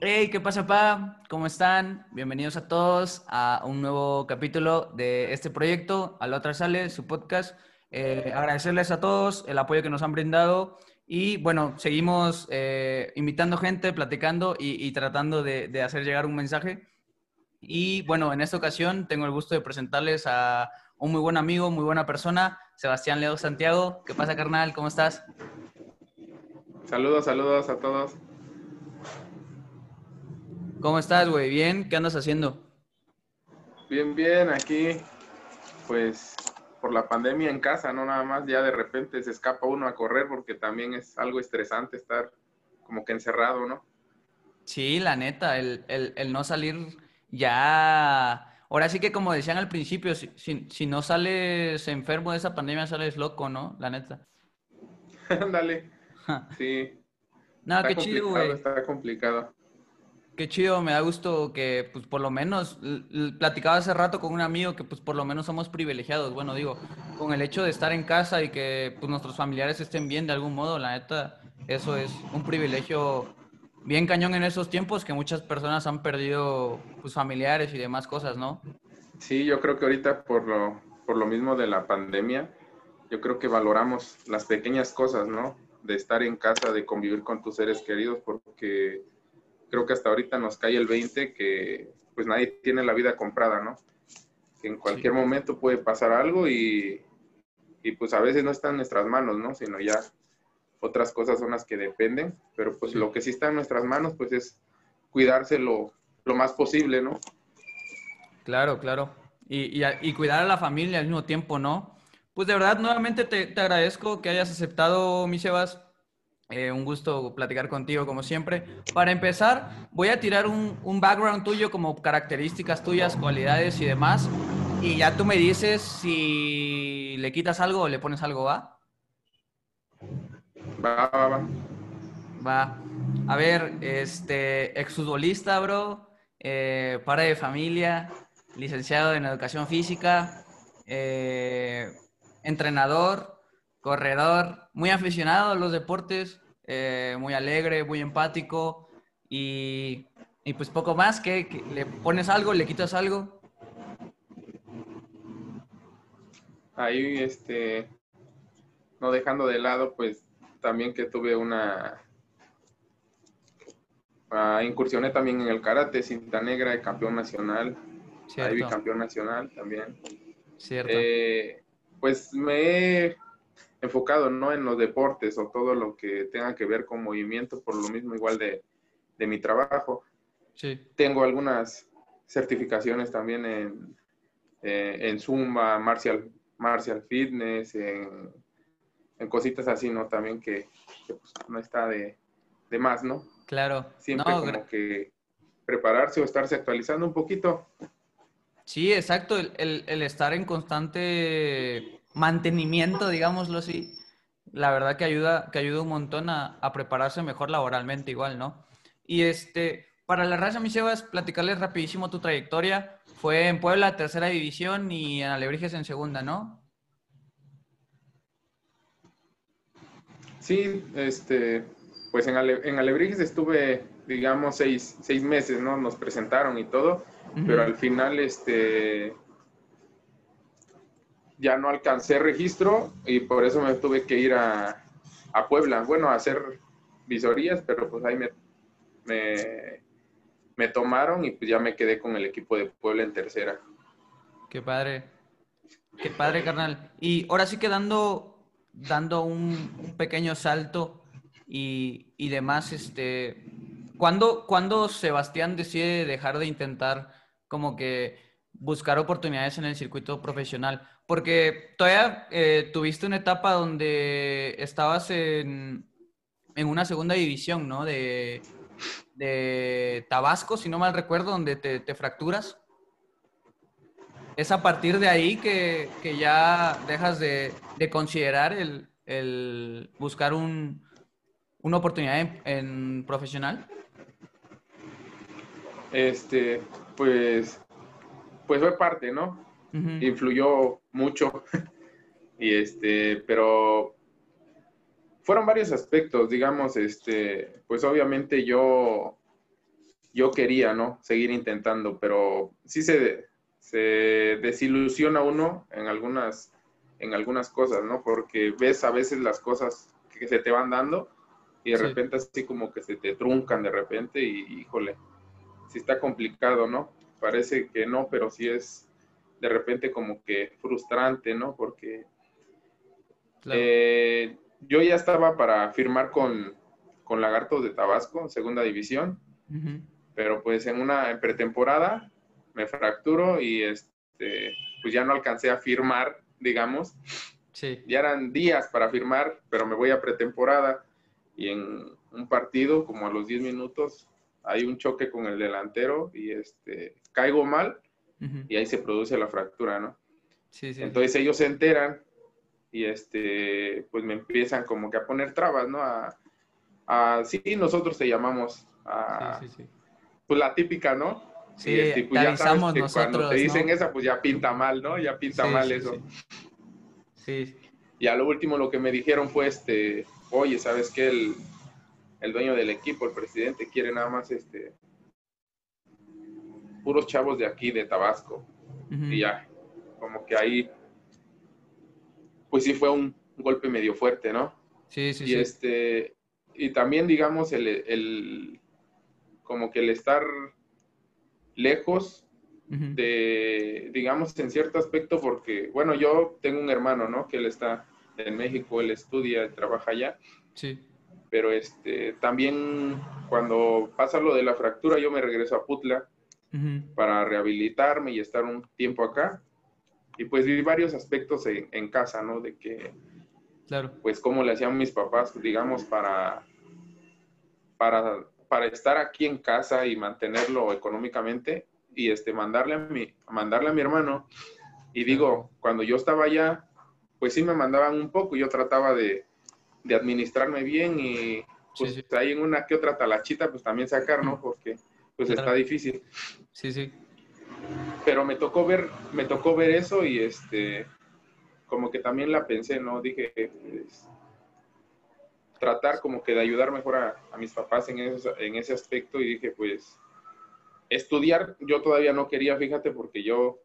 Hey, ¿qué pasa, pa? ¿Cómo están? Bienvenidos a todos a un nuevo capítulo de este proyecto, A la otra sale, su podcast. Eh, agradecerles a todos el apoyo que nos han brindado y bueno, seguimos eh, invitando gente, platicando y, tratando de, hacer llegar un mensaje. Y bueno, en esta ocasión tengo el gusto de presentarles a un muy buen amigo, muy buena persona, Sebastián Leo Santiago. ¿Qué pasa, carnal? ¿Cómo estás? Saludos, saludos a todos. ¿Cómo estás, güey? ¿Bien? ¿Qué andas haciendo? Bien, bien, aquí, pues, por la pandemia en casa, no nada más, ya de repente se escapa uno a correr porque también es algo estresante estar como que encerrado, ¿no? Sí, la neta, el, no salir ya... Ahora sí que como decían al principio, si, si, no sales enfermo de esa pandemia, sales loco, ¿no? La neta. Dale. sí. No, qué chido, güey. Está complicado. Qué chido, me da gusto que, pues, por lo menos, platicaba hace rato con un amigo que, pues, por lo menos somos privilegiados. Bueno, digo, con el hecho de estar en casa y que, pues, nuestros familiares estén bien de algún modo, la neta, eso es un privilegio bien cañón en esos tiempos que muchas personas han perdido, pues, familiares y demás cosas, ¿no? Sí, yo creo que ahorita, por lo, por lo mismo de la pandemia, yo creo que valoramos las pequeñas cosas, ¿no? De estar en casa, de convivir con tus seres queridos, porque creo que hasta ahorita nos cae el 20 que pues nadie tiene la vida comprada, ¿no? Que en cualquier momento puede pasar algo y, y, pues a veces no está en nuestras manos, ¿no? Sino ya otras cosas son las que dependen, pero pues lo que sí está en nuestras manos pues es cuidarse lo, más posible, ¿no? Claro, claro. Y, y, cuidar a la familia al mismo tiempo, ¿no? Pues de verdad, nuevamente te, te agradezco que hayas aceptado, mi Sebas, eh, un gusto platicar contigo como siempre. Para empezar, voy a tirar un, un, background tuyo como características tuyas, cualidades y demás. Y ya tú me dices si le quitas algo o le pones algo, ¿va? Va, va, va. Va. A ver, este, exfutbolista, bro, eh, padre de familia, licenciado en educación física, eh, entrenador, corredor, muy aficionado a los deportes, eh, muy alegre, muy empático y, pues poco más, que, le pones algo, le quitas algo. Ahí, este, no dejando de lado, pues también que tuve una uh, incursioné también en el karate, cinta negra, de campeón nacional, Cierto. ahí campeón nacional también. Cierto. Eh, pues me he enfocado ¿no? en los deportes o todo lo que tenga que ver con movimiento, por lo mismo igual de, mi trabajo. Sí. Tengo algunas certificaciones también en, eh, en Zumba, Martial, Martial Fitness, en, cositas así, ¿no? También que, pues, no está de, más, ¿no? Claro. Siempre como que prepararse o estarse actualizando un poquito. Sí, exacto, el estar en constante mantenimiento, digámoslo así, la verdad que ayuda, que ayuda un montón a, prepararse mejor laboralmente igual, ¿no? Y este, para la raza, mis Sebas, platicarles rapidísimo tu trayectoria. Fue en Puebla, tercera división, y en Alebrijes en segunda, ¿no? Sí, este, pues en, en Alebrijes estuve, digamos, seis, seis, meses, ¿no? Nos presentaron y todo, pero al final, este, ya no alcancé registro y por eso me tuve que ir a, Puebla, bueno, a hacer visorías, pero pues ahí me, me, tomaron y pues ya me quedé con el equipo de Puebla en tercera. Qué padre, qué padre, carnal. Y ahora sí que dando, dando un, pequeño salto y, y, demás, este, ¿cuándo, ¿cuándo Sebastián decide dejar de intentar como que buscar oportunidades en el circuito profesional? Porque todavía eh, tuviste una etapa donde estabas en, una segunda división, ¿no? De, Tabasco, si no mal recuerdo, donde te, fracturas. Es a partir de ahí que, ya dejas de, considerar el, buscar una oportunidad en, en, profesional. Este, pues, pues fue parte, ¿no? Influyó mucho. y este, pero fueron varios aspectos, digamos, este, pues obviamente yo yo quería, ¿no? Seguir intentando, pero sí se, se desilusiona uno en algunas, en algunas cosas, ¿no? Porque ves a veces las cosas que se te van dando y de repente así como que se te truncan de repente y híjole, sí está complicado, ¿no? Parece que no, pero sí es de repente como que frustrante, ¿no? Porque eh, yo ya estaba para firmar con, con Lagartos de Tabasco, segunda división, pero pues en una pretemporada me fracturo y este, pues ya no alcancé a firmar, digamos. Sí. Ya eran días para firmar, pero me voy a pretemporada y en un partido, como a los 10 minutos, hay un choque con el delantero y este, caigo mal y ahí se produce la fractura, ¿no? Sí, sí. Entonces ellos se enteran y este, pues me empiezan como que a poner trabas, ¿no? A, a sí, nosotros te llamamos a, sí, sí, pues la típica, ¿no? Sí, y este, pues ya sabes que nosotros, cuando te dicen esa, pues ya pinta mal, ¿no? Ya pinta mal eso. Sí. Y a lo último lo que me dijeron fue, este, oye, ¿sabes qué? El, el dueño del equipo, el presidente, quiere nada más, este, puros chavos de aquí, de Tabasco. Y ya, como que ahí, pues sí fue un golpe medio fuerte, ¿no? Sí, sí, y Este, y también, digamos, el, el, como que el estar lejos de, digamos, en cierto aspecto, porque, bueno, yo tengo un hermano, ¿no? Que él está en México, él estudia, trabaja allá. Sí. Pero este, también cuando pasa lo de la fractura, yo me regreso a Putla para rehabilitarme y estar un tiempo acá. Y pues vi varios aspectos en, casa, ¿no? De que, claro. pues, cómo le hacían mis papás, digamos, para, para, para estar aquí en casa y mantenerlo económicamente y este, mandarle, a mi, mandarle a mi hermano. Y digo, cuando yo estaba allá, pues sí me mandaban un poco, yo trataba de, de administrarme bien y pues ahí en una que otra talachita, pues también sacar, ¿no? Porque pues está difícil. Sí, sí. Pero me tocó ver, me tocó ver eso y este, como que también la pensé, ¿no? Dije, pues, tratar como que de ayudar mejor a, mis papás en, en ese aspecto y dije, pues, estudiar yo todavía no quería, fíjate, porque yo,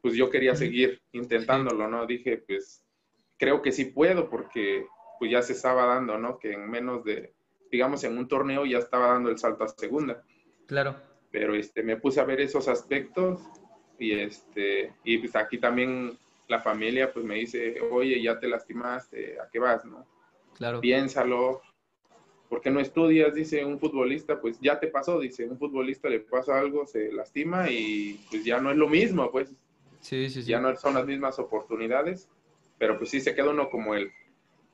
pues yo quería seguir intentándolo, ¿no? Dije, pues, creo que sí puedo porque pues ya se estaba dando, ¿no? Que en menos de, digamos, en un torneo ya estaba dando el salto a segunda. Claro. Pero este, me puse a ver esos aspectos y, este, y pues aquí también la familia pues me dice, oye, ya te lastimaste, ¿a qué vas, no? Claro. Piénsalo. ¿Por qué no estudias? Dice un futbolista, pues ya te pasó, dice, un futbolista le pasa algo, se lastima y pues ya no es lo mismo, pues. Sí, sí, sí. Ya no son las mismas oportunidades, pero pues sí se queda uno como el,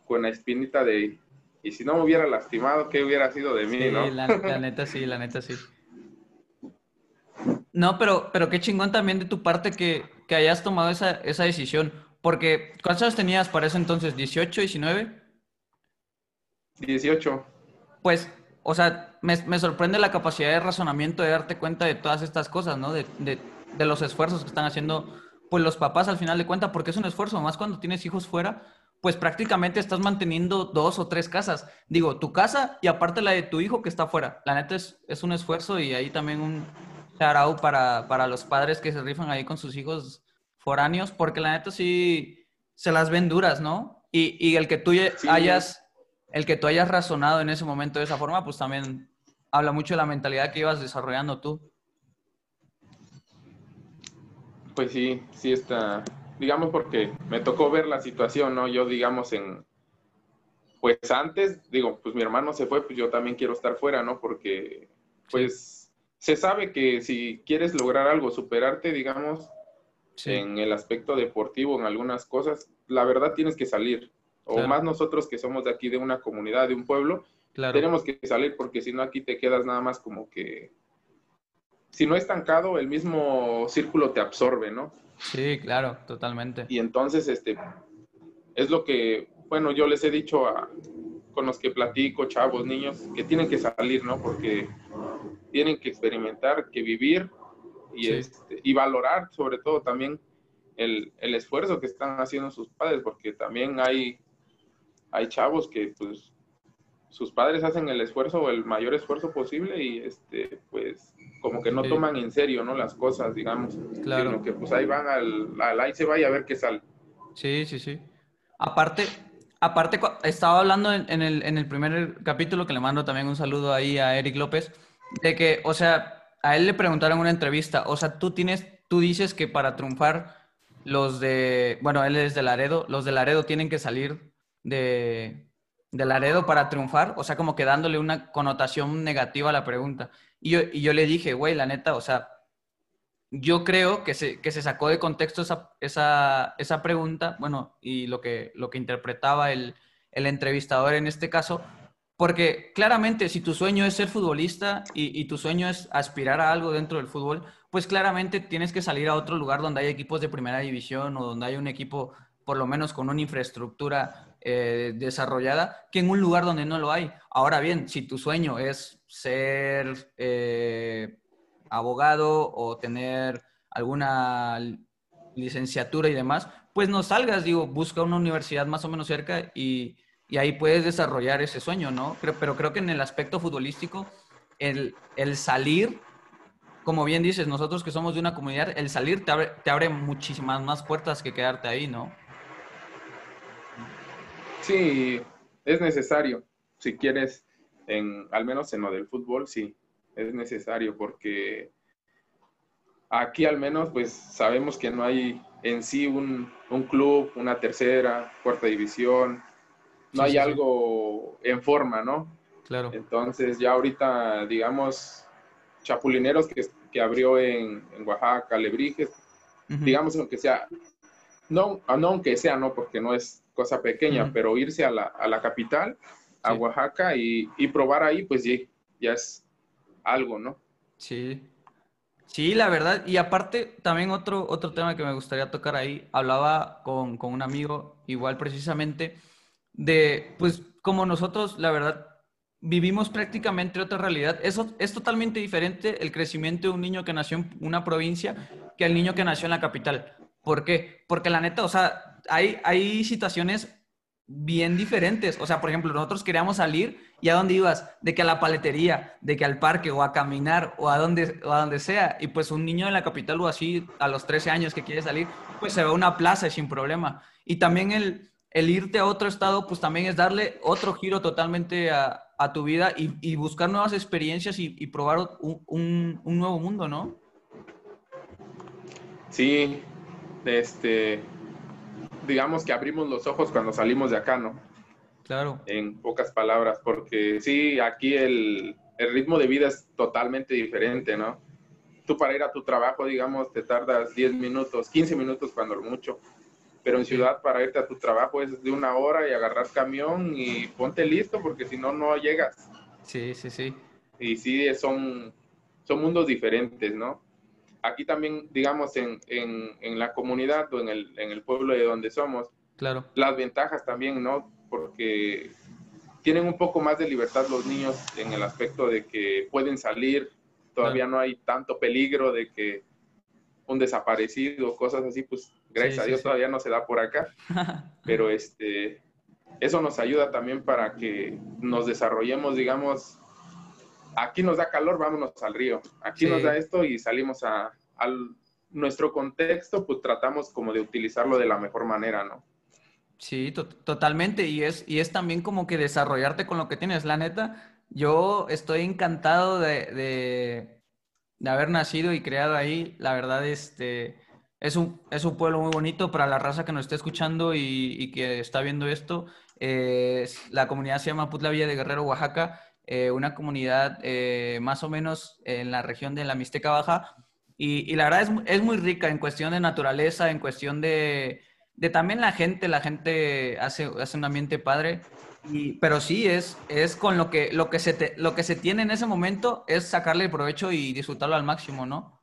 con la espinita de, y si no me hubiera lastimado, ¿qué hubiera sido de mí, no? La, la neta sí, la neta sí. No, pero, pero qué chingón también de tu parte que, que hayas tomado esa, esa, decisión. Porque, ¿cuántos años tenías para ese entonces? ¿18, 19? 18. Pues, o sea, me, me, sorprende la capacidad de razonamiento de darte cuenta de todas estas cosas, ¿no? De, de, de, los esfuerzos que están haciendo, pues los papás al final de cuentas, porque es un esfuerzo, más cuando tienes hijos fuera, pues prácticamente estás manteniendo dos o tres casas. Digo, tu casa y aparte la de tu hijo que está afuera. La neta es, es un esfuerzo y ahí también un shout para, para los padres que se rifan ahí con sus hijos foráneos, porque la neta sí se las ven duras, ¿no? Y, y el que tú hayas, el que tú hayas razonado en ese momento de esa forma, pues también habla mucho de la mentalidad que ibas desarrollando tú. Pues sí, sí está, digamos, porque me tocó ver la situación, ¿no? Yo, digamos, en, pues antes, digo, pues mi hermano se fue, pues yo también quiero estar fuera, ¿no? Porque, pues, se sabe que si quieres lograr algo, superarte, digamos, en el aspecto deportivo, en algunas cosas, la verdad tienes que salir. O más nosotros que somos de aquí, de una comunidad, de un pueblo, tenemos que salir porque si no aquí te quedas nada más como que, si no estancado, el mismo círculo te absorbe, ¿no? Sí, claro, totalmente. Y entonces, este, es lo que, bueno, yo les he dicho a, con los que platico, chavos, niños, que tienen que salir, ¿no? Porque tienen que experimentar, que vivir y, este, y valorar sobre todo también el, el, esfuerzo que están haciendo sus padres, porque también hay, hay chavos que pues sus padres hacen el esfuerzo o el mayor esfuerzo posible y este pues como que no toman en serio, ¿no? Las cosas, digamos. Claro. Sino que pues ahí van al, al ahí se va y a ver qué sale. Sí, sí, sí. Aparte, aparte estaba hablando en, el, en el primer capítulo, que le mando también un saludo ahí a Eric López, de que, o sea, a él le preguntaron en una entrevista, o sea, tú tienes, tú dices que para triunfar los de, bueno, él es de Laredo, los de Laredo tienen que salir de, de Laredo para triunfar, o sea, como que dándole una connotación negativa a la pregunta. Y yo, y yo le dije, güey, la neta, o sea, yo creo que se, que se sacó de contexto esa, esa, esa, pregunta, bueno, y lo que, lo que interpretaba el, el, entrevistador en este caso, porque claramente si tu sueño es ser futbolista y, tu sueño es aspirar a algo dentro del fútbol, pues claramente tienes que salir a otro lugar donde hay equipos de primera división o donde hay un equipo por lo menos con una infraestructura eh, desarrollada, que en un lugar donde no lo hay. Ahora bien, si tu sueño es ser eh, abogado o tener alguna licenciatura y demás, pues no salgas, digo, busca una universidad más o menos cerca y, y ahí puedes desarrollar ese sueño, ¿no? Pero, pero creo que en el aspecto futbolístico, el, el, salir, como bien dices, nosotros que somos de una comunidad, el salir te abre, te abre muchísimas más puertas que quedarte ahí, ¿no? Sí, es necesario. Si quieres, en, al menos en lo del fútbol, sí, es necesario porque aquí al menos pues sabemos que no hay en sí un, un club, una tercera, cuarta división, no hay algo en forma, ¿no? Claro. Entonces ya ahorita, digamos, Chapulineros que, que abrió en, en Oaxaca, Lebrijes, digamos aunque sea, no, no aunque sea, no, porque no es cosa pequeña, pero irse a la, a la capital, a Oaxaca y, y, probar ahí, pues ya, ya es algo, ¿no? Sí. Sí, la verdad. Y aparte, también otro, otro tema que me gustaría tocar ahí, hablaba con, con un amigo, igual precisamente, de, pues, como nosotros, la verdad, vivimos prácticamente otra realidad. Eso es totalmente diferente el crecimiento de un niño que nació en una provincia que el niño que nació en la capital. ¿Por qué? Porque la neta, o sea, hay, hay situaciones bien diferentes. O sea, por ejemplo, nosotros queríamos salir y a dónde ibas, de que a la paletería, de que al parque o a caminar o a donde, o a donde sea. Y pues un niño de la capital o así, a los 13 años que quiere salir, pues se va a una plaza sin problema. Y también el, el irte a otro estado, pues también es darle otro giro totalmente a, a tu vida y, y, buscar nuevas experiencias y, y probar un, un, un nuevo mundo, ¿no? Sí, este, digamos que abrimos los ojos cuando salimos de acá, ¿no? Claro. En pocas palabras, porque sí, aquí el, el ritmo de vida es totalmente diferente, ¿no? Tú para ir a tu trabajo, digamos, te tardas 10 minutos, 15 minutos cuando mucho, pero en ciudad para irte a tu trabajo es de una hora y agarrar camión y ponte listo porque si no, no llegas. Sí, sí, sí. Y sí, son, son mundos diferentes, ¿no? aquí también, digamos, en, en, en, la comunidad o en el, en el pueblo de donde somos, claro. las ventajas también, ¿no? Porque tienen un poco más de libertad los niños en el aspecto de que pueden salir, todavía claro. no hay tanto peligro de que un desaparecido, cosas así, pues gracias sí, a Dios sí, todavía no se da por acá, pero este, eso nos ayuda también para que nos desarrollemos, digamos, aquí nos da calor, vámonos al río, aquí nos da esto y salimos a, a, nuestro contexto, pues tratamos como de utilizarlo de la mejor manera, ¿no? Sí, to totalmente, y es, y es también como que desarrollarte con lo que tienes, la neta, yo estoy encantado de, de, de haber nacido y creado ahí, la verdad, este, es un, es un pueblo muy bonito para la raza que nos está escuchando y, y que está viendo esto, eh, la comunidad se llama Putla Villa de Guerrero, Oaxaca, eh, una comunidad eh, más o menos en la región de la Mixteca Baja. Y, y la verdad es, es, muy rica en cuestión de naturaleza, en cuestión de, de también la gente. La gente hace, hace un ambiente padre. Y, pero sí, es, es con lo que, lo, que se te, lo que se tiene en ese momento es sacarle el provecho y disfrutarlo al máximo, ¿no?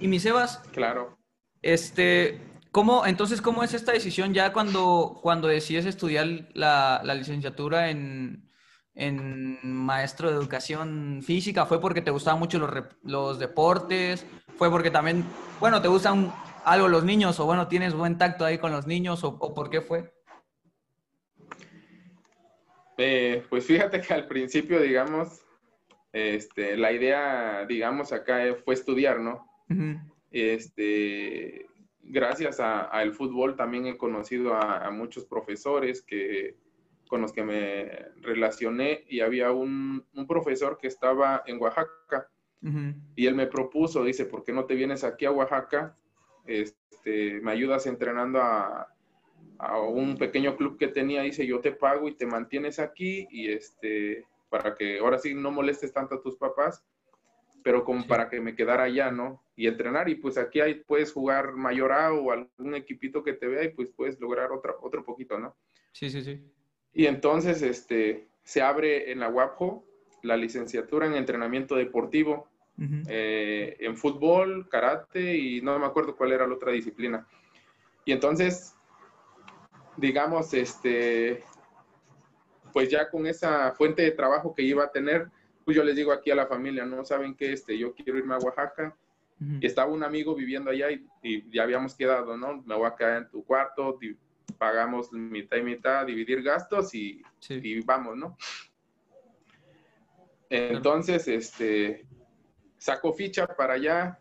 Y mi Sebas. Claro. Este, ¿cómo, entonces, ¿cómo es esta decisión ya cuando, cuando decides estudiar la, la licenciatura en, en maestro de educación física? ¿Fue porque te gustaban mucho los, los deportes? ¿Fue porque también, bueno, te gustan algo los niños? ¿O bueno, tienes buen tacto ahí con los niños? ¿O, o por qué fue? Eh, pues fíjate que al principio, digamos, este, la idea, digamos, acá fue estudiar, ¿no? Este, gracias al fútbol también he conocido a, muchos profesores que, con los que me relacioné y había un, profesor que estaba en Oaxaca y él me propuso, dice, ¿por qué no te vienes aquí a Oaxaca? Este, me ayudas entrenando a, a un pequeño club que tenía, dice, yo te pago y te mantienes aquí y este, para que ahora sí no molestes tanto a tus papás, pero como para que me quedara allá, ¿no? Y entrenar, y pues aquí hay, puedes jugar mayor A o algún equipito que te vea y pues puedes lograr otro, otro poquito, ¿no? Sí, sí, sí. Y entonces, este, se abre en la UAPJO la licenciatura en entrenamiento deportivo, eh, en fútbol, karate y no me acuerdo cuál era la otra disciplina. Y entonces, digamos, este, pues ya con esa fuente de trabajo que iba a tener, pues yo les digo aquí a la familia, no saben que este, yo quiero irme a Oaxaca. Y estaba un amigo viviendo allá y, ya habíamos quedado, ¿no? Me voy a quedar en tu cuarto, pagamos mitad y mitad, dividir gastos y, y vamos, ¿no? Entonces, este, saco ficha para allá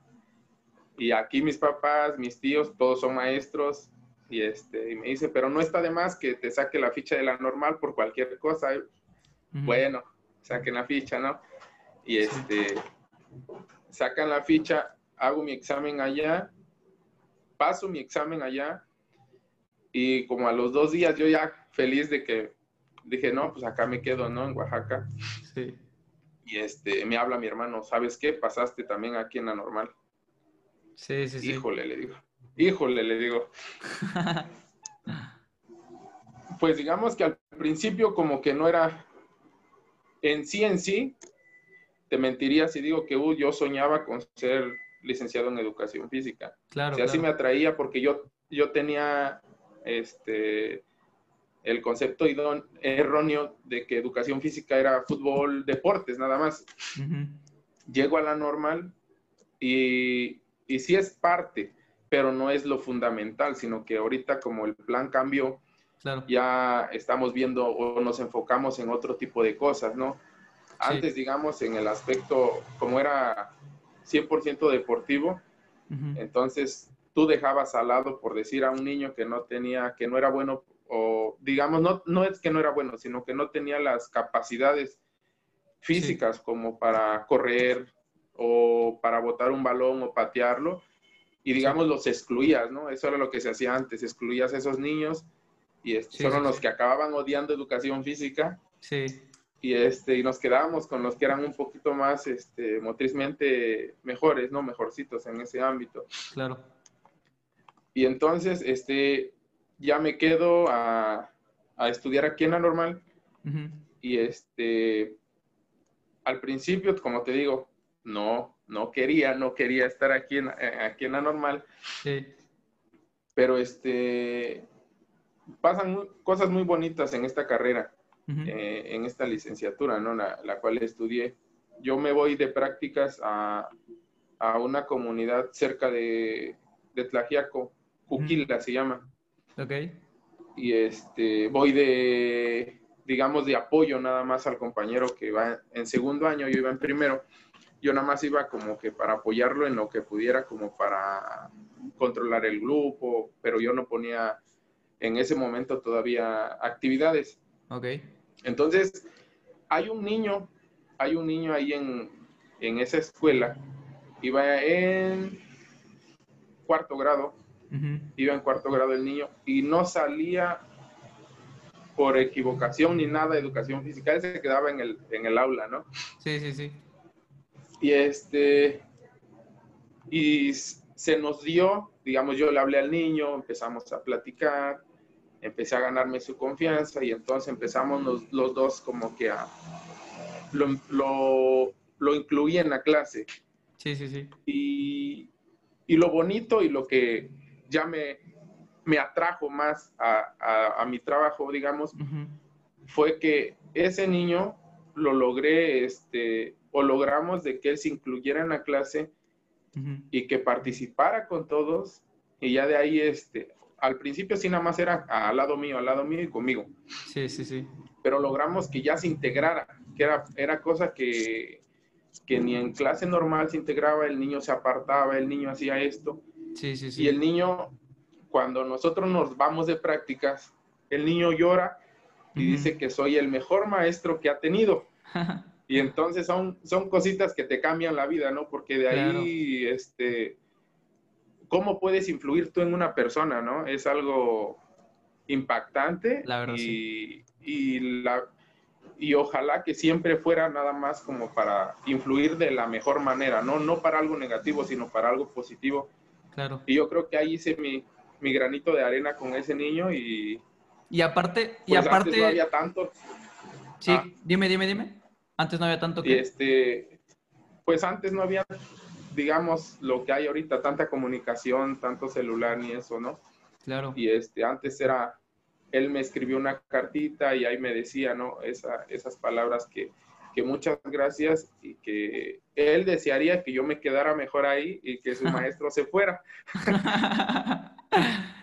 y aquí mis papás, mis tíos, todos son maestros y, este, y me dice, pero no está de más que te saque la ficha de la normal por cualquier cosa. Bueno, saquen la ficha, ¿no? Y este, sacan la ficha, hago mi examen allá, paso mi examen allá y como a los dos días yo ya feliz de que dije, no, pues acá me quedo, ¿no? En Oaxaca. Sí. Y este, me habla mi hermano, ¿sabes qué? Pasaste también aquí en la normal. Sí, sí, sí. Híjole, le digo. Híjole, le digo. pues digamos que al principio como que no era en sí en sí, te mentiría si digo que uh, yo soñaba con ser licenciado en educación física. Claro. O así me atraía porque yo, yo tenía este el concepto erróneo de que educación física era fútbol, deportes, nada más. Llego a la normal y, y sí es parte, pero no es lo fundamental, sino que ahorita como el plan cambió, ya estamos viendo o nos enfocamos en otro tipo de cosas, ¿no? Antes, digamos, en el aspecto, como era 100% deportivo, entonces tú dejabas al lado, por decir a un niño que no tenía, que no era bueno, o digamos, no, no es que no era bueno, sino que no tenía las capacidades físicas como para correr o para botar un balón o patearlo, y digamos los excluías, ¿no? Eso era lo que se hacía antes, excluías a esos niños y este, fueron los que acababan odiando educación física. Sí. Y, este, y nos quedábamos con los que eran un poquito más este, motrizmente mejores, ¿no? Mejorcitos en ese ámbito. Claro. Y entonces, este, ya me quedo a, a estudiar aquí en la normal. Y este, al principio, como te digo, no, no quería, no quería estar aquí en, eh, aquí en la normal. Sí. Pero este, pasan cosas muy bonitas en esta carrera, eh, en esta licenciatura, ¿no? La, la, cual estudié. Yo me voy de prácticas a, a una comunidad cerca de, de Tlajiaco, Juquila se llama. Ok. Y este, voy de, digamos, de apoyo nada más al compañero que va en segundo año, yo iba en primero yo nada más iba como que para apoyarlo en lo que pudiera, como para controlar el grupo, pero yo no ponía en ese momento todavía actividades. Ok. Entonces, hay un niño, hay un niño ahí en, en esa escuela, iba en cuarto grado, iba en cuarto grado el niño, y no salía por equivocación ni nada de educación física, él se quedaba en el, en el aula, ¿no? Sí, sí, sí. Y este, y se nos dio, digamos, yo le hablé al niño, empezamos a platicar, empecé a ganarme su confianza y entonces empezamos los, los dos como que a, lo, lo, lo, incluí en la clase. Sí, sí, sí. Y, y lo bonito y lo que ya me, me atrajo más a, a, a mi trabajo, digamos, fue que ese niño lo logré este, o logramos de que él se incluyera en la clase y que participara con todos y ya de ahí, este, al principio sí nada más era al lado mío, al lado mío y conmigo. Sí, sí, sí. Pero logramos que ya se integrara, que era, era cosa que, que ni en clase normal se integraba, el niño se apartaba, el niño hacía esto. Sí, sí, sí. Y el niño, cuando nosotros nos vamos de prácticas, el niño llora y dice que soy el mejor maestro que ha tenido. y entonces son, son cositas que te cambian la vida, ¿no? Porque de ahí, este, ¿cómo puedes influir tú en una persona, ¿no? Es algo impactante la verdad, y, y, la, y ojalá que siempre fuera nada más como para influir de la mejor manera, ¿no? No para algo negativo, sino para algo positivo. Claro. Y yo creo que ahí hice mi, mi granito de arena con ese niño y, y aparte, y pues aparte. Antes no había tanto. Sí, ah. dime, dime, dime. Antes no había tanto que. Este, pues antes no había, digamos, lo que hay ahorita, tanta comunicación, tanto celular ni eso, ¿no? Claro. Y este, antes era, él me escribió una cartita y ahí me decía, ¿no? Esa, esas palabras que, que muchas gracias y que él desearía que yo me quedara mejor ahí y que su maestro se fuera.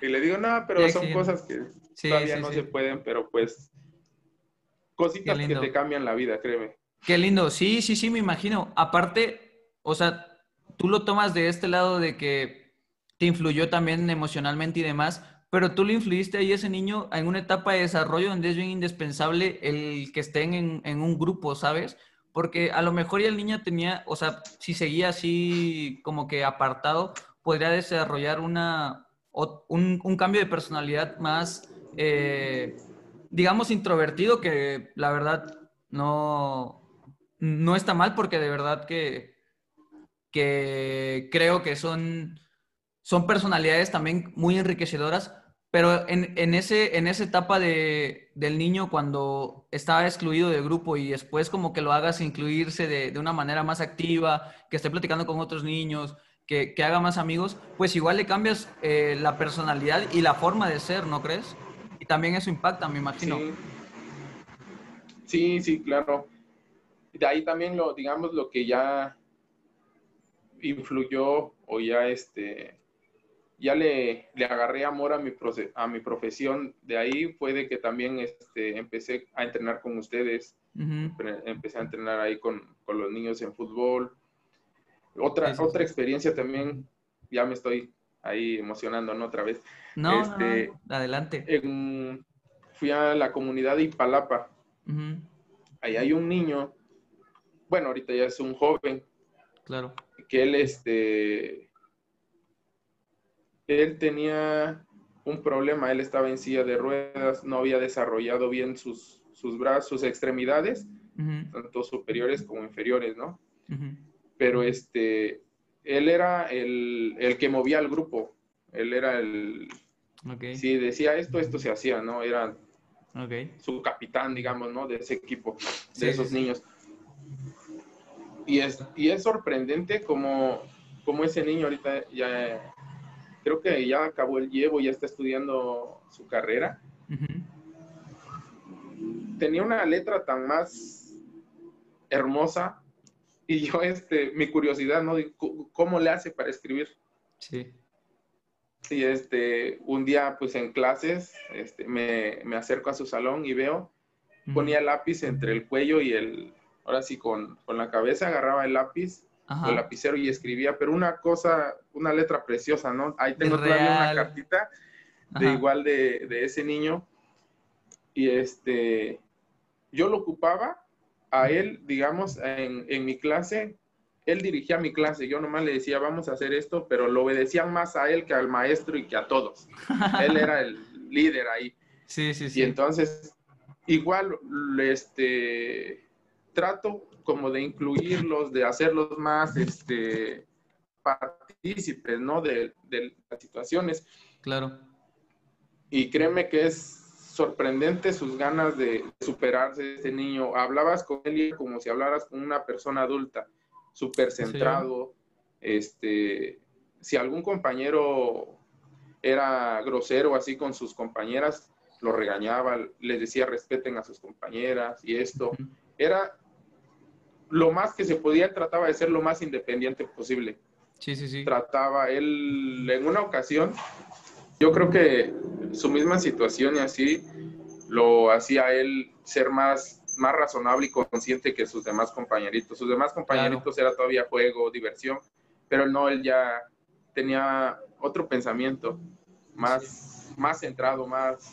y le digo, no, pero son cosas que todavía no se pueden, pero pues cositas que te cambian la vida, créeme. Qué lindo, sí, sí, sí, me imagino. Aparte, o sea, tú lo tomas de este lado de que te influyó también emocionalmente y demás, pero tú le influiste ahí a ese niño en una etapa de desarrollo donde es bien indispensable el que estén en, un grupo, ¿sabes? Porque a lo mejor ya el niño tenía, o sea, si seguía así como que apartado, podría desarrollar una, un, un cambio de personalidad más eh, digamos, introvertido, que la verdad no, no está mal porque de verdad que, que creo que son, son personalidades también muy enriquecedoras, pero en, en, ese, en esa etapa de, del niño cuando estaba excluido del grupo y después como que lo hagas incluirse de, de una manera más activa, que esté platicando con otros niños, que, que haga más amigos, pues igual le cambias eh, la personalidad y la forma de ser, ¿no crees? también eso impacta, me imagino. Sí. sí, claro. De ahí también lo, digamos, lo que ya influyó o ya este, ya le, le agarré amor a mi, a mi profesión. De ahí fue de que también este, empecé a entrenar con ustedes. Empecé a entrenar ahí con, con, los niños en fútbol. Otra, otra experiencia también, ya me estoy ahí emocionando otra vez. No, este, adelante. fui a la comunidad de Ipalapa. Ahí hay un niño, bueno, ahorita ya es un joven. Claro. Que él, este, él tenía un problema, él estaba en silla de ruedas, no había desarrollado bien sus, sus brazos, sus extremidades, tanto superiores como inferiores, ¿no? Pero este, él era el, el, que movía al grupo, él era el, si decía esto, esto se hacía, ¿no? Era su capitán, digamos, ¿no? De ese equipo, de esos niños. Y es, y es sorprendente como, como ese niño ahorita ya, creo que ya acabó el llevo, ya está estudiando su carrera. Tenía una letra tan más hermosa y yo, este, mi curiosidad, ¿no? ¿Cómo le hace para escribir? Sí. Y este, un día, pues en clases, este, me, me acerco a su salón y veo, ponía el lápiz entre el cuello y el, ahora sí, con, con la cabeza agarraba el lápiz, el lapicero y escribía, pero una cosa, una letra preciosa, ¿no? Ahí tengo todavía una cartita de igual de, de, ese niño. Y este, yo lo ocupaba a él, digamos, en, en mi clase él dirigía mi clase, yo nomás le decía, vamos a hacer esto, pero lo obedecían más a él que al maestro y que a todos. él era el líder ahí. Sí, sí, sí. Y entonces, igual, este, trato como de incluirlos, de hacerlos más, este, partícipes, ¿no? De, de las situaciones. Claro. Y créeme que es sorprendente sus ganas de superarse ese niño. Hablabas con él como si hablaras con una persona adulta súper centrado. Este, si algún compañero era grosero así con sus compañeras, lo regañaba, les decía respeten a sus compañeras y esto. Era lo más que se podía, trataba de ser lo más independiente posible. Sí, sí, sí. Trataba, él en una ocasión, yo creo que su misma situación y así lo hacía él ser más más razonable y consciente que sus demás compañeritos. Sus demás compañeritos era todavía juego, diversión, pero no, él ya tenía otro pensamiento, más, más centrado, más,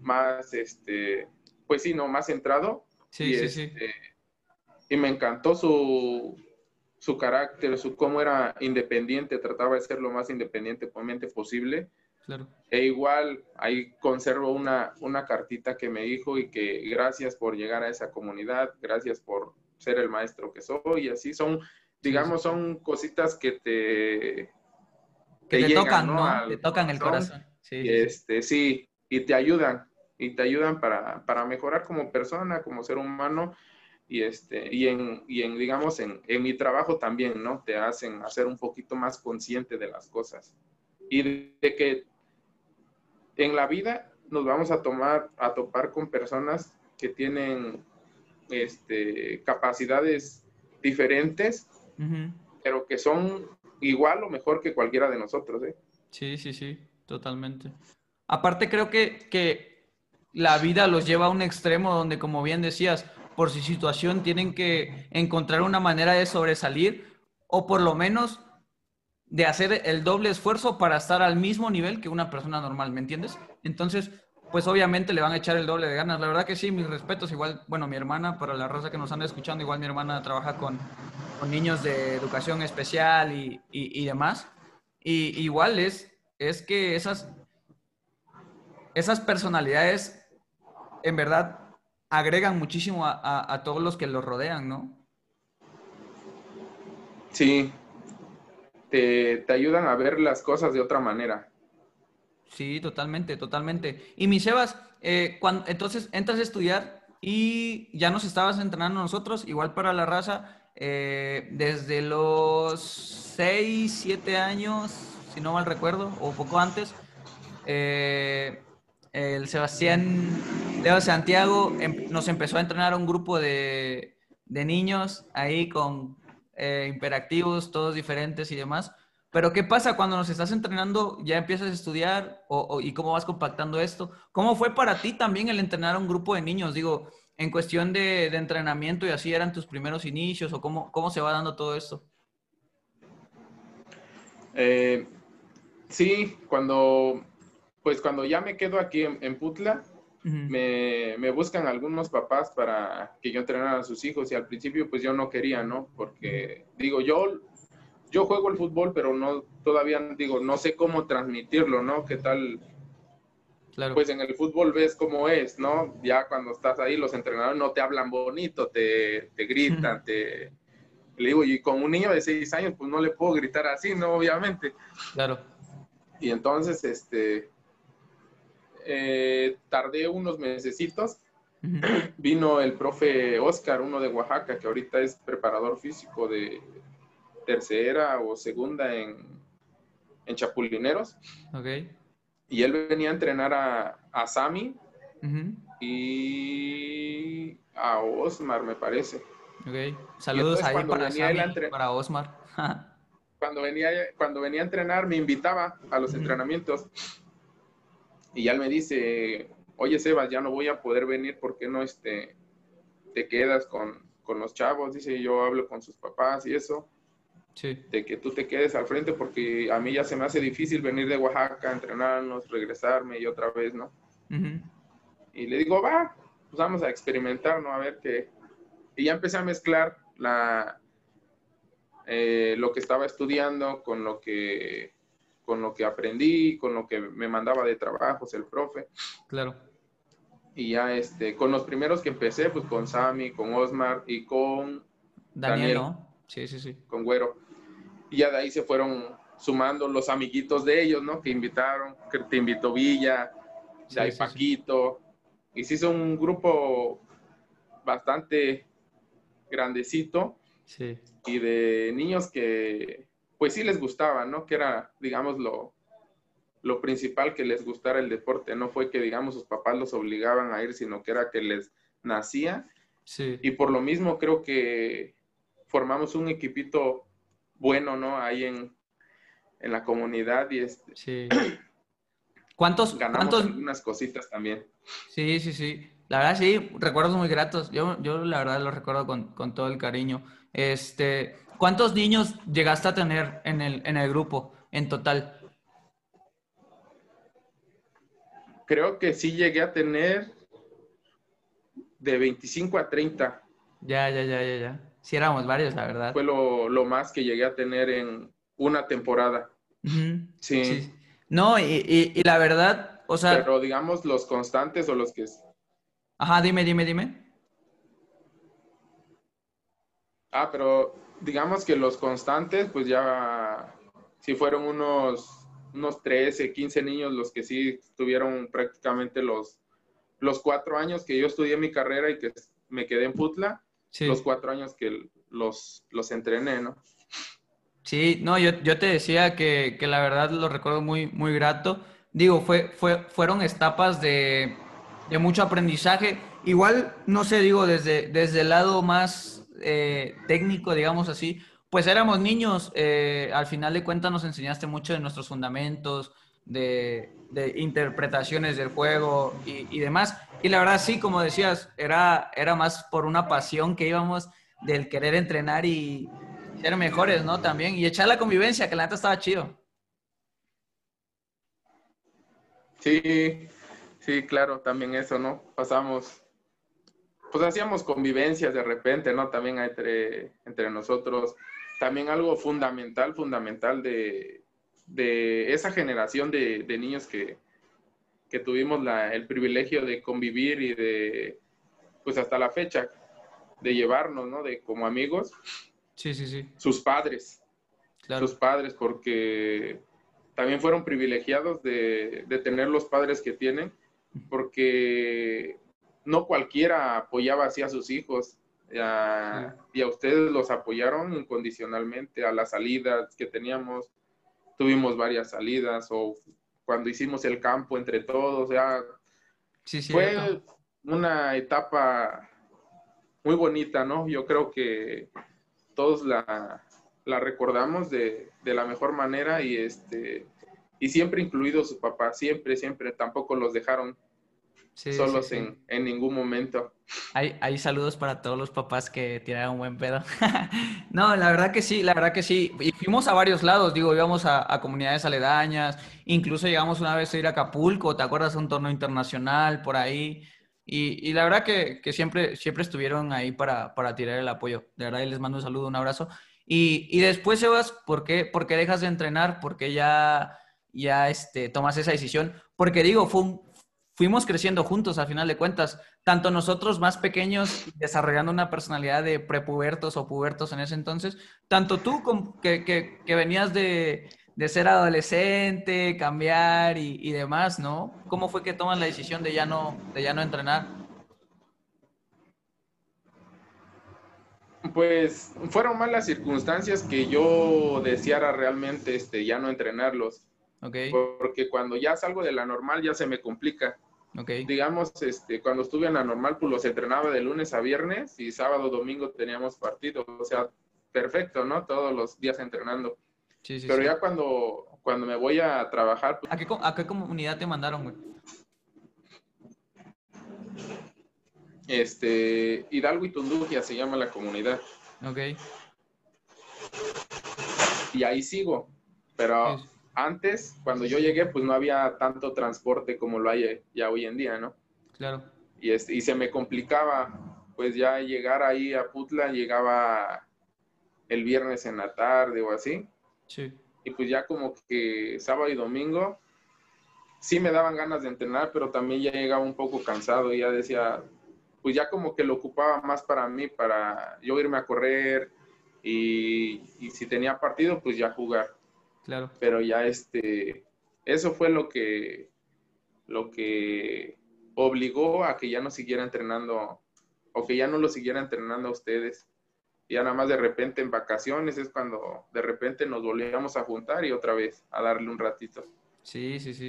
más, este, pues sí, no, más centrado. Sí, sí, sí. Este, y me encantó su, su carácter, su cómo era independiente, trataba de ser lo más independientemente posible. Claro. E igual ahí conservo una, una cartita que me dijo y que gracias por llegar a esa comunidad, gracias por ser el maestro que soy, y así son, digamos, son cositas que te... Que te, tocan, ¿no? te tocan el corazón. Sí, este, sí, y te ayudan, y te ayudan para, para mejorar como persona, como ser humano, y, este, y, en, y en, digamos, en, en, mi trabajo también, ¿no? Te hacen hacer un poquito más consciente de las cosas y de, que en la vida nos vamos a tomar, a topar con personas que tienen este, capacidades diferentes, pero que son igual o mejor que cualquiera de nosotros, ¿eh? Sí, sí, sí, totalmente. Aparte creo que, que la vida los lleva a un extremo donde, como bien decías, por su situación tienen que encontrar una manera de sobresalir o por lo menos de hacer el doble esfuerzo para estar al mismo nivel que una persona normal, ¿me entiendes? Entonces, pues obviamente le van a echar el doble de ganas. La verdad que sí, mis respetos. Igual, bueno, mi hermana, para la raza que nos anda escuchando, igual mi hermana trabaja con, con niños de educación especial y, y, demás. Y igual es, es que esas, esas personalidades, en verdad, agregan muchísimo a, todos los que los rodean, ¿no? Sí, te, ayudan a ver las cosas de otra manera. Sí, totalmente, totalmente. Y mi Sebas, eh, cuando, entonces entras a estudiar y ya nos estabas entrenando nosotros, igual para la raza, eh, desde los 6, 7 años, si no mal recuerdo, o poco antes, eh, el Sebastián Leo Santiago em, nos empezó a entrenar un grupo de, niños ahí con eh, todos diferentes y demás. Pero ¿qué pasa cuando nos estás entrenando? ¿Ya empiezas a estudiar o, y cómo vas compactando esto? ¿Cómo fue para ti también el entrenar a un grupo de niños? Digo, en cuestión de, entrenamiento y así eran tus primeros inicios o cómo, cómo se va dando todo esto. Eh, sí, cuando pues cuando ya me quedo aquí en, Putla, me, me, buscan algunos papás para que yo entrenara a sus hijos y al principio pues yo no quería, ¿no? Porque digo, yo, yo juego el fútbol, pero no, todavía digo, no sé cómo transmitirlo, ¿no? ¿Qué tal? Claro. Pues en el fútbol ves cómo es, ¿no? Ya cuando estás ahí, los entrenadores no te hablan bonito, te, te gritan, te... Le digo, y con un niño de seis años, pues no le puedo gritar así, ¿no? Obviamente. Claro. Y entonces, este, eh, tardé unos mesecitos. Vino el profe Oscar, uno de Oaxaca, que ahorita es preparador físico de tercera o segunda en, en Chapulineros. Okay. Y él venía a entrenar a, a Sami y a Osmar, me parece. Okay. Saludos ahí para, para Osmar. cuando, venía, cuando venía a entrenar, me invitaba a los entrenamientos y ya él me dice, oye Sebas, ya no voy a poder venir, ¿por qué no este, te quedas con, con los chavos? Dice, yo hablo con sus papás y eso. Sí. De que tú te quedes al frente porque a mí ya se me hace difícil venir de Oaxaca, entrenarnos, regresarme y otra vez, ¿no? Y le digo, va, pues vamos a experimentar, ¿no? A ver qué. Y ya empecé a mezclar la, eh, lo que estaba estudiando con lo que con lo que aprendí, con lo que me mandaba de trabajos el profe. Claro. Y ya este, con los primeros que empecé, pues con Sammy, con Osmar y con Daniel, ¿no? Sí, sí, sí. Con Güero. Y ya de ahí se fueron sumando los amiguitos de ellos, ¿no? Que invitaron, que te invitó Villa, sí, Paquito. Y se hizo un grupo bastante grandecito. Sí. Y de niños que pues sí les gustaba, ¿no? Que era, digamos, lo, lo principal que les gustara el deporte. No fue que, digamos, sus papás los obligaban a ir, sino que era que les nacía. Sí. Y por lo mismo creo que formamos un equipito bueno, ¿no? Ahí en, en la comunidad y este... Sí. ¿Cuántos, ganamos ¿cuántos... algunas cositas también. Sí, sí, sí. La verdad sí, recuerdos muy gratos. Yo, yo la verdad los recuerdo con, con todo el cariño. Este, ¿Cuántos niños llegaste a tener en el, en el grupo en total? Creo que sí llegué a tener de 25 a 30. Ya, ya, ya, ya, ya. Sí éramos varios, la verdad. Fue lo, lo más que llegué a tener en una temporada. sí. No, y, y, y, la verdad, o sea... Pero digamos los constantes o los que... Ajá, dime, dime, dime. Ah, pero digamos que los constantes, pues ya sí fueron unos, unos 13, 15 niños los que sí tuvieron prácticamente los, los cuatro años que yo estudié mi carrera y que me quedé en Putla, los cuatro años que los, los entrené, ¿no? Sí, no, yo, yo te decía que, que, la verdad lo recuerdo muy, muy grato. Digo, fue, fue, fueron etapas de, de mucho aprendizaje. Igual, no sé, digo, desde, desde el lado más eh, técnico, digamos así, pues éramos niños. Eh, al final de cuentas nos enseñaste mucho de nuestros fundamentos, de, interpretaciones del juego y, demás. Y la verdad, sí, como decías, era, era más por una pasión que íbamos del querer entrenar y ser mejores, ¿no? También. Y echar la convivencia, que la neta estaba chido. Sí, sí, claro, también eso, ¿no? Pasamos pues hacíamos convivencias de repente, ¿no? También entre, entre nosotros. También algo fundamental, fundamental de, de esa generación de, de niños que, que tuvimos la, el privilegio de convivir y de, pues hasta la fecha, de llevarnos, ¿no? De como amigos. Sí, sí, sí. Sus padres. Claro. Sus padres, porque también fueron privilegiados de, de tener los padres que tienen, porque no cualquiera apoyaba así a sus hijos. Y a, ustedes los apoyaron incondicionalmente a las salidas que teníamos. Tuvimos varias salidas o cuando hicimos el campo entre todos. Ya, sí, fue una etapa muy bonita, ¿no? Yo creo que todos la, la recordamos de, de, la mejor manera y este y siempre incluido su papá, siempre, siempre, tampoco los dejaron solos En, en, ningún momento. Hay, hay, saludos para todos los papás que tiraron un buen pedo. no, la verdad que sí, la verdad que sí. Y fuimos a varios lados, digo, íbamos a, a, comunidades aledañas, incluso llegamos una vez a ir a Acapulco, ¿te acuerdas? A un torneo internacional por ahí. Y, y la verdad que, que, siempre, siempre estuvieron ahí para, para tirar el apoyo. De verdad, les mando un saludo, un abrazo. Y, y después, Sebas, ¿por qué, ¿por qué dejas de entrenar? ¿Por qué ya, ya este, tomas esa decisión? Porque digo, fue un, fuimos creciendo juntos a final de cuentas, tanto nosotros más pequeños desarrollando una personalidad de prepubertos o pubertos en ese entonces, tanto tú que, que, venías de, ser adolescente, cambiar y, demás, ¿no? ¿Cómo fue que toman la decisión de ya no, de ya no entrenar? Pues fueron malas circunstancias que yo deseara realmente este, ya no entrenarlos. Okay. Porque cuando ya salgo de la normal ya se me complica. Okay. Digamos, este, cuando estuve en la normal, pues los entrenaba de lunes a viernes y sábado, domingo teníamos partido. O sea, perfecto, ¿no? Todos los días entrenando. Sí, sí, Pero sí. ya cuando, cuando me voy a trabajar... Pues... ¿A, qué, ¿A qué comunidad te mandaron, güey? Este, Hidalgo y Tundugia se llama la comunidad. Ok. Y ahí sigo. Pero... Sí antes, cuando yo llegué, pues no había tanto transporte como lo hay ya hoy en día, ¿no? Claro. Y, este, y se me complicaba, pues ya llegar ahí a Putla, llegaba el viernes en la tarde o así. Sí. Y pues ya como que sábado y domingo, sí me daban ganas de entrenar, pero también ya llegaba un poco cansado y ya decía, pues ya como que lo ocupaba más para mí, para yo irme a correr y, y si tenía partido, pues ya jugar. Claro. Pero ya este, eso fue lo que, lo que obligó a que ya no siguiera entrenando o que ya no lo siguiera entrenando a ustedes. Y ya nada más de repente en vacaciones es cuando de repente nos volvíamos a juntar y otra vez a darle un ratito. Sí, sí, sí.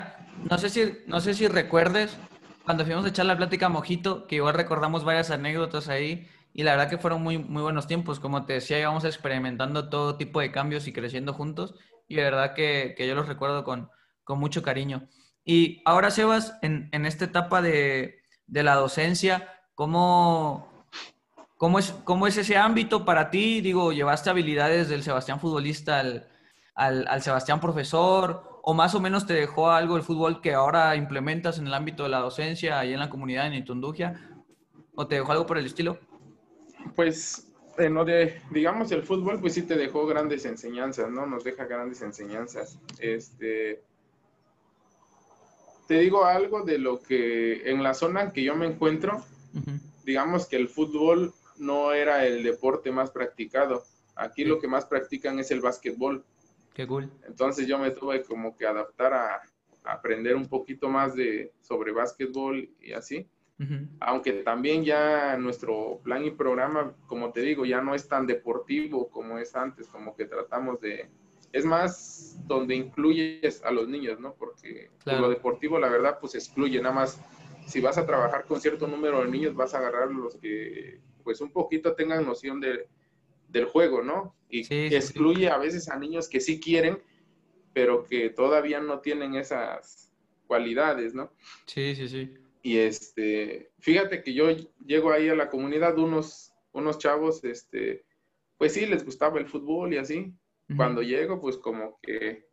No sé si, no sé si recuerdes cuando fuimos a echar la plática a Mojito, que igual recordamos varias anécdotas ahí y la verdad que fueron muy, muy buenos tiempos. Como te decía, íbamos experimentando todo tipo de cambios y creciendo juntos y de verdad que, que yo los recuerdo con, con, mucho cariño. Y ahora, Sebas, en, en esta etapa de, de la docencia. ¿Cómo, cómo, es, ¿Cómo es ese ámbito para ti? Digo, ¿llevaste habilidades del Sebastián futbolista al, al, al Sebastián profesor? ¿O más o menos te dejó algo el fútbol que ahora implementas en el ámbito de la docencia ahí en la comunidad en Itundugia? ¿O te dejó algo por el estilo? Pues, en lo de, digamos, el fútbol, pues sí te dejó grandes enseñanzas, ¿no? Nos deja grandes enseñanzas. Este, te digo algo de lo que en la zona en que yo me encuentro, digamos que el fútbol no era el deporte más practicado. Aquí lo que más practican es el básquetbol. Qué cool. Entonces yo me tuve como que adaptar a, a aprender un poquito más de sobre básquetbol y así. Aunque también ya nuestro plan y programa, como te digo, ya no es tan deportivo como es antes, como que tratamos de... Es más donde incluyes a los niños, ¿no? Porque lo deportivo, la verdad, pues excluye. Nada más, si vas a trabajar con cierto número de niños, vas a agarrar los que, pues un poquito tengan noción de, del juego, ¿no? Y excluye a veces a niños que sí quieren, pero que todavía no tienen esas cualidades, ¿no? Sí, sí, sí. Y este, fíjate que yo llego ahí a la comunidad, unos, unos chavos, este, pues sí, les gustaba el fútbol y así. Cuando llego, pues como que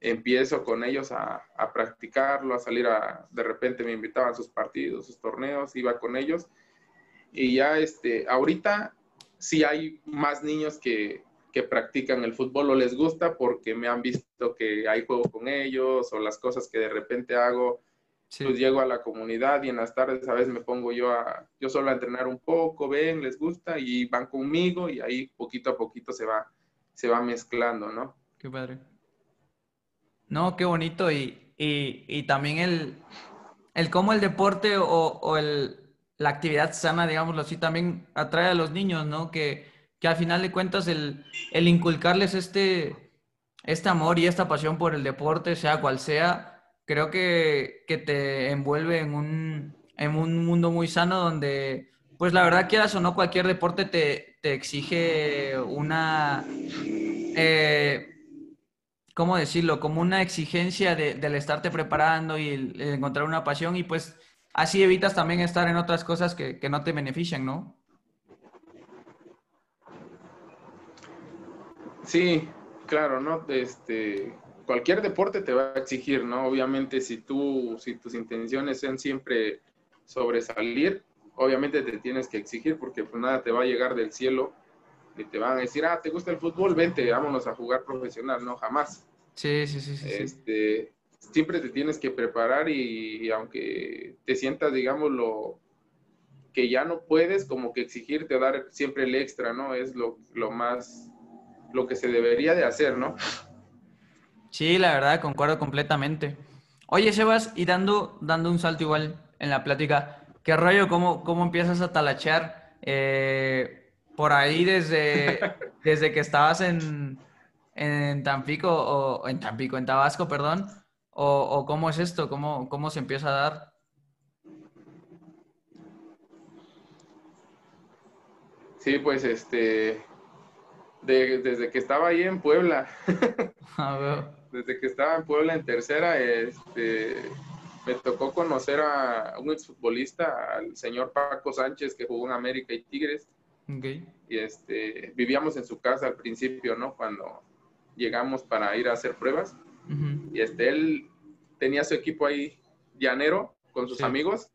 empiezo con ellos a, a, practicarlo, a salir a, de repente me invitaban a sus partidos, sus torneos, iba con ellos. Y ya, este, ahorita sí hay más niños que, que practican el fútbol o les gusta porque me han visto que hay juego con ellos o las cosas que de repente hago pues llego a la comunidad y en las tardes a veces me pongo yo a, yo solo a entrenar un poco, ven, les gusta y van conmigo y ahí poquito a poquito se va, se va mezclando, ¿no? Qué padre. No, qué bonito y, y, y también el, el cómo el deporte o, o el, la actividad sana, digámoslo así, también atrae a los niños, ¿no? Que, que al final de cuentas el, el inculcarles este, este amor y esta pasión por el deporte, sea cual sea, creo que, que te envuelve en un, en un mundo muy sano donde, pues la verdad, quieras o no, cualquier deporte te, te exige una, eh, ¿cómo decirlo? Como una exigencia de, del estarte preparando y el, encontrar una pasión y pues así evitas también estar en otras cosas que, que no te benefician, ¿no? Sí, claro, ¿no? Este, cualquier deporte te va a exigir, ¿no? Obviamente, si tú, si tus intenciones sean siempre sobresalir, obviamente te tienes que exigir porque pues nada te va a llegar del cielo y te van a decir, ah, ¿te gusta el fútbol? Vente, vámonos a jugar profesional, no, jamás. Sí, sí, sí. sí este, Siempre te tienes que preparar y, aunque te sientas, digamos, lo que ya no puedes, como que exigirte, dar siempre el extra, ¿no? Es lo, lo más, lo que se debería de hacer, ¿no? Sí, la verdad, concuerdo completamente. Oye, Sebas, y dando, dando un salto igual en la plática, ¿qué rollo? ¿Cómo, cómo empiezas a talachear eh, por ahí desde, desde que estabas en, en Tampico, o en Tampico, en Tabasco, perdón? ¿O, cómo es esto? ¿Cómo, ¿Cómo se empieza a dar? Sí, pues este, desde que estaba ahí en Puebla. Ah, desde que estaba en Puebla en tercera, este, me tocó conocer a un exfutbolista, al señor Paco Sánchez, que jugó en América y Tigres. Y este, vivíamos en su casa al principio, ¿no? Cuando llegamos para ir a hacer pruebas. Y este, él tenía su equipo ahí llanero con sus amigos.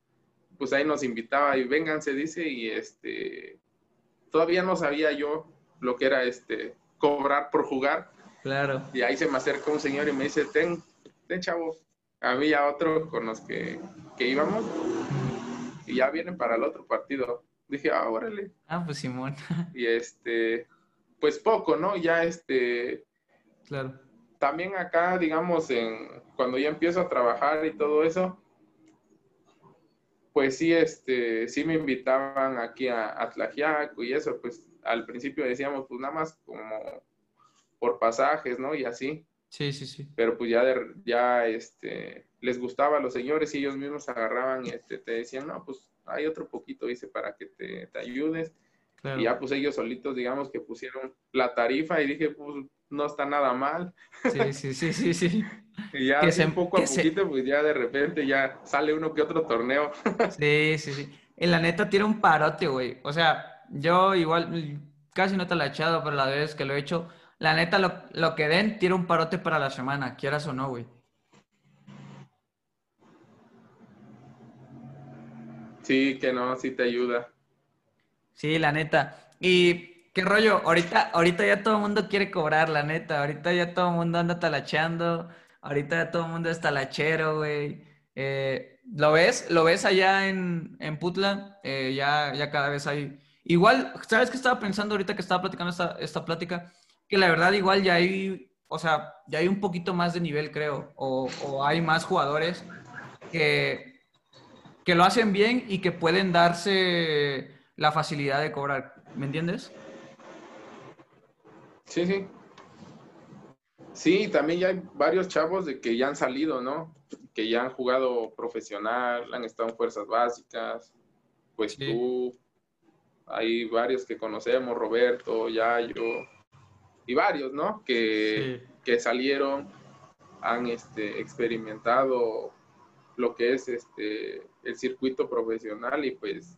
Pues ahí nos invitaba y vengan, se dice, y este, todavía no sabía yo lo que era este, cobrar por jugar Claro. Y ahí se me acerca un señor y me dice, ten, ten chavo. A mí y a otro con los que, que íbamos. Y ya vienen para el otro partido. Dije, ah, órale. Ah, pues Simón. Y este, pues poco, ¿no? Ya este. Claro. También acá, digamos, en, cuando ya empiezo a trabajar y todo eso, pues sí, este, sí me invitaban aquí a, a Tlajiaco y eso, pues al principio decíamos, pues nada más como por pasajes, ¿no? Y así. Sí, sí, sí. Pero pues ya, ya este, les gustaba a los señores y ellos mismos agarraban este, te decían, no, pues hay otro poquito, dice, para que te, te ayudes. Y ya pues ellos solitos, digamos que pusieron la tarifa y dije, pues no está nada mal. Sí, sí, sí, sí, sí. y ya que un poco a poquito, pues ya de repente ya sale uno que otro torneo. sí, sí, sí. En la neta tiene un parote, güey. O sea, yo igual casi no te la he echado, pero la vez que lo he hecho, la neta lo, lo que den tiene un parote para la semana, quieras o no, güey. Sí, que no, sí te ayuda. Sí, la neta. Y qué rollo, ahorita, ahorita ya todo el mundo quiere cobrar, la neta. Ahorita ya todo el mundo anda talacheando. Ahorita ya todo el mundo es talachero, güey. Eh, ¿Lo ves? ¿Lo ves allá en, en Putla? Eh, ya, ya cada vez hay... Igual, ¿sabes qué estaba pensando ahorita que estaba platicando esta, esta plática? Que la verdad igual ya hay, o sea, ya hay un poquito más de nivel, creo. O, o hay más jugadores que, que lo hacen bien y que pueden darse la facilidad de cobrar. ¿Me entiendes? Sí, sí. Sí, también ya hay varios chavos de que ya han salido, ¿no? Que ya han jugado profesional, han estado en fuerzas básicas. Pues tú, hay varios que conocemos, Roberto, Yayo, y varios, ¿no? Que, que salieron, han este, experimentado lo que es este, el circuito profesional y pues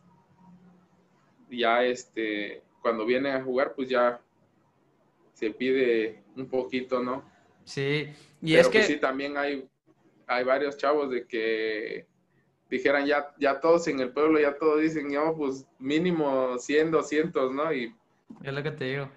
ya este, cuando vienen a jugar, pues ya se pide un poquito, ¿no? Sí, y es pues, que... sí, también hay, hay varios chavos de que dijeran ya, ya todos en el pueblo, ya todos dicen, yo pues mínimo 100, 200, ¿no? Y... Es lo que te digo.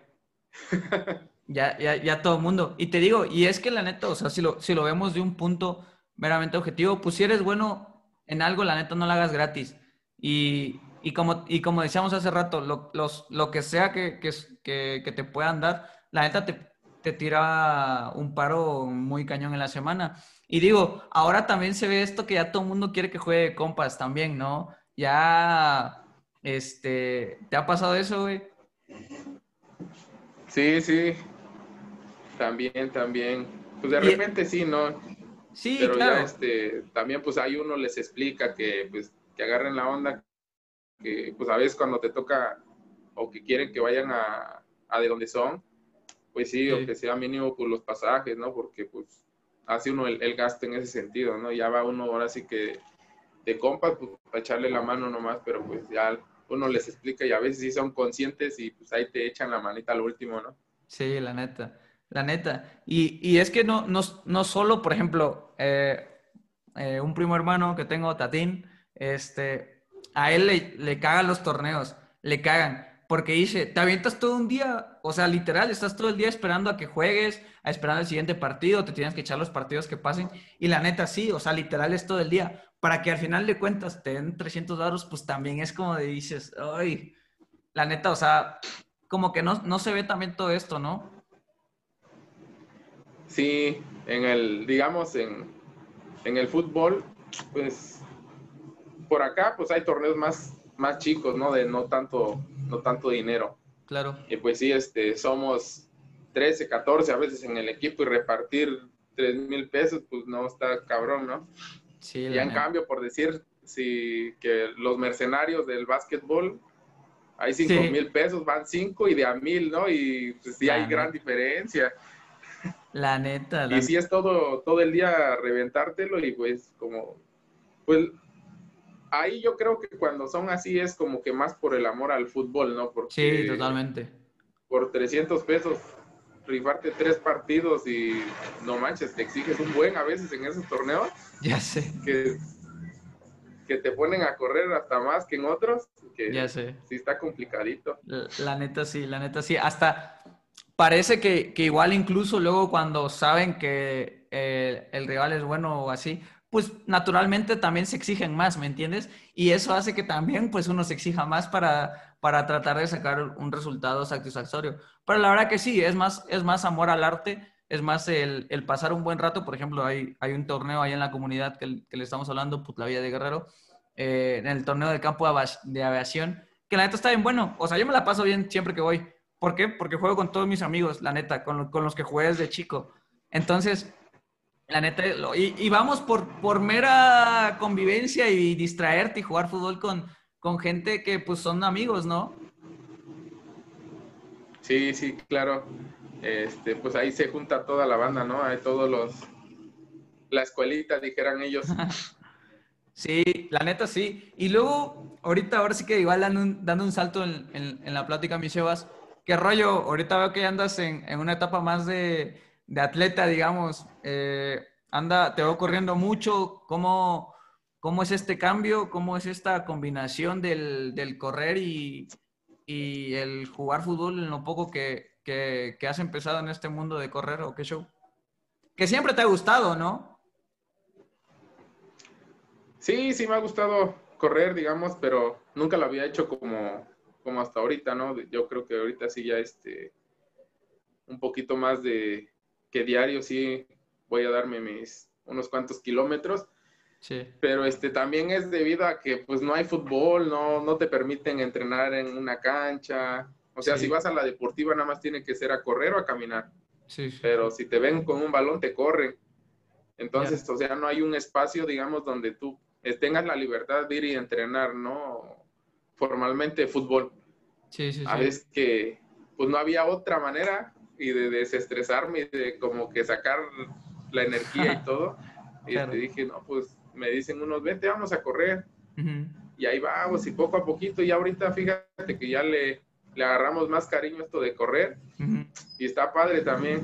Ya, ya, ya todo el mundo. Y te digo, y es que la neta, o sea, si lo, si lo vemos de un punto meramente objetivo, pues si eres bueno en algo, la neta no lo hagas gratis. Y, y como, y como decíamos hace rato, lo, los, lo que sea que, que, que, te puedan dar, la neta te, te tira un paro muy cañón en la semana. Y digo, ahora también se ve esto que ya todo el mundo quiere que juegue compas también, ¿no? Ya, este, ¿te ha pasado eso, güey? Sí, sí. También, también. Pues de repente sí, ¿no? Sí, Pero claro. ya, este, también pues ahí uno les explica que, pues, que agarren la onda, que pues a veces cuando te toca o que quieren que vayan a, a de donde son, pues sí, o que sea mínimo por los pasajes, ¿no? Porque pues hace uno el, gasto en ese sentido, ¿no? Ya va uno ahora sí que de compas, pues para echarle la mano nomás, pero pues ya uno les explica y a veces sí son conscientes y pues ahí te echan la manita al último, ¿no? Sí, la neta, la neta. Y, y es que no, no, no solo, por ejemplo, eh, eh, un primo hermano que tengo, Tatín, este, a él le, le cagan los torneos, le cagan. Porque dice, te avientas todo un día, o sea, literal, estás todo el día esperando a que juegues, a esperar el siguiente partido, te tienes que echar los partidos que pasen. Y la neta, sí, o sea, literal es todo el día. Para que al final de cuentas te den 300 dólares, pues también es como de dices, ay, la neta, o sea, como que no, no se ve también todo esto, ¿no? Sí, en el, digamos, en, en el fútbol, pues por acá pues hay torneos más, más chicos, ¿no? De no tanto, no tanto dinero. Claro. Y pues sí, este, somos 13, 14 a veces en el equipo y repartir 3 mil pesos, pues no está cabrón, ¿no? Sí. Y en cambio, por decir, si que los mercenarios del básquetbol, hay 5 mil pesos, van 5 y de a mil, ¿no? Y pues sí hay gran diferencia. La neta. y sí es todo, todo el día reventártelo y pues como, pues ahí yo creo que cuando son así es como que más por el amor al fútbol, ¿no? Porque sí, totalmente. Por 300 pesos rifarte tres partidos y no manches, te exiges un buen a veces en esos torneos. Ya sé. Que, que te ponen a correr hasta más que en otros. Que ya sé. Sí está complicadito. La, neta sí, la neta sí. Hasta parece que, que igual incluso luego cuando saben que eh, el rival es bueno o así, pues naturalmente también se exigen más, ¿me entiendes? Y eso hace que también pues uno se exija más para, para tratar de sacar un resultado satisfactorio. Pero la verdad que sí, es más, es más amor al arte, es más el, el pasar un buen rato. Por ejemplo, hay, hay un torneo ahí en la comunidad que, le estamos hablando, Put la Villa de Guerrero, eh, en el torneo del campo de aviación, que la neta está bien bueno. O sea, yo me la paso bien siempre que voy. ¿Por qué? Porque juego con todos mis amigos, la neta, con, con los que jugué desde chico. Entonces, la neta, y, vamos por, por mera convivencia y distraerte y jugar fútbol con, con gente que pues son amigos, ¿no? Sí, sí, claro. Este, pues ahí se junta toda la banda, ¿no? Hay todos los, la escuelita, dijeran ellos. Sí, la neta sí. Y luego, ahorita, ahora sí que igual dando un, dando un salto en, en, la plática, mis Sebas, ¿qué rollo? Ahorita veo que andas en, en una etapa más de, de atleta, digamos. Eh, anda, te veo corriendo mucho. ¿Cómo, ¿Cómo es este cambio? ¿Cómo es esta combinación del, del correr y, y, el jugar fútbol en lo poco que, que, que has empezado en este mundo de correr o qué show? Que siempre te ha gustado, ¿no? Sí, sí me ha gustado correr, digamos, pero nunca lo había hecho como, como hasta ahorita, ¿no? Yo creo que ahorita sí ya este, un poquito más de que diario sí voy a darme mis unos cuantos kilómetros. Sí. Pero este también es debido a que pues no hay fútbol, no, no te permiten entrenar en una cancha. O sea, si vas a la deportiva nada más tiene que ser a correr o a caminar. Sí, Pero si te ven con un balón te corren. Entonces, o sea, no hay un espacio, digamos, donde tú tengas la libertad de ir y entrenar, ¿no? Formalmente fútbol. Sí, sí, sí. Es que pues no había otra manera y de desestresarme y de como que sacar la energía y todo. Y te dije, no, pues me dicen unos, vete, vamos a correr. Y ahí vamos, y poco a poquito, y ahorita fíjate que ya le, le agarramos más cariño esto de correr. Y está padre también.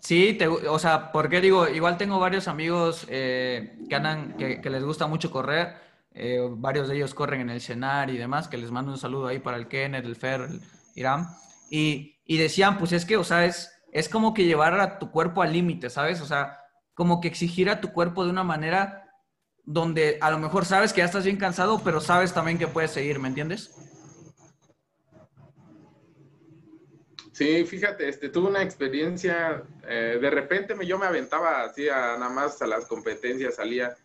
Sí, te, o sea, porque digo, igual tengo varios amigos eh, que andan, que, les gusta mucho correr, eh, varios de ellos corren en el Senar y demás, que les mando un saludo ahí para el Kenneth, el Fer, el Irán, y, y decían, pues es que, o sea, es, es como que llevar a tu cuerpo al límite, ¿sabes? O sea, como que exigir a tu cuerpo de una manera donde a lo mejor sabes que ya estás bien cansado, pero sabes también que puedes seguir, ¿me entiendes? Sí, fíjate, este, tuve una experiencia, eh, de repente me, yo me aventaba así a, nada más a las competencias, salía,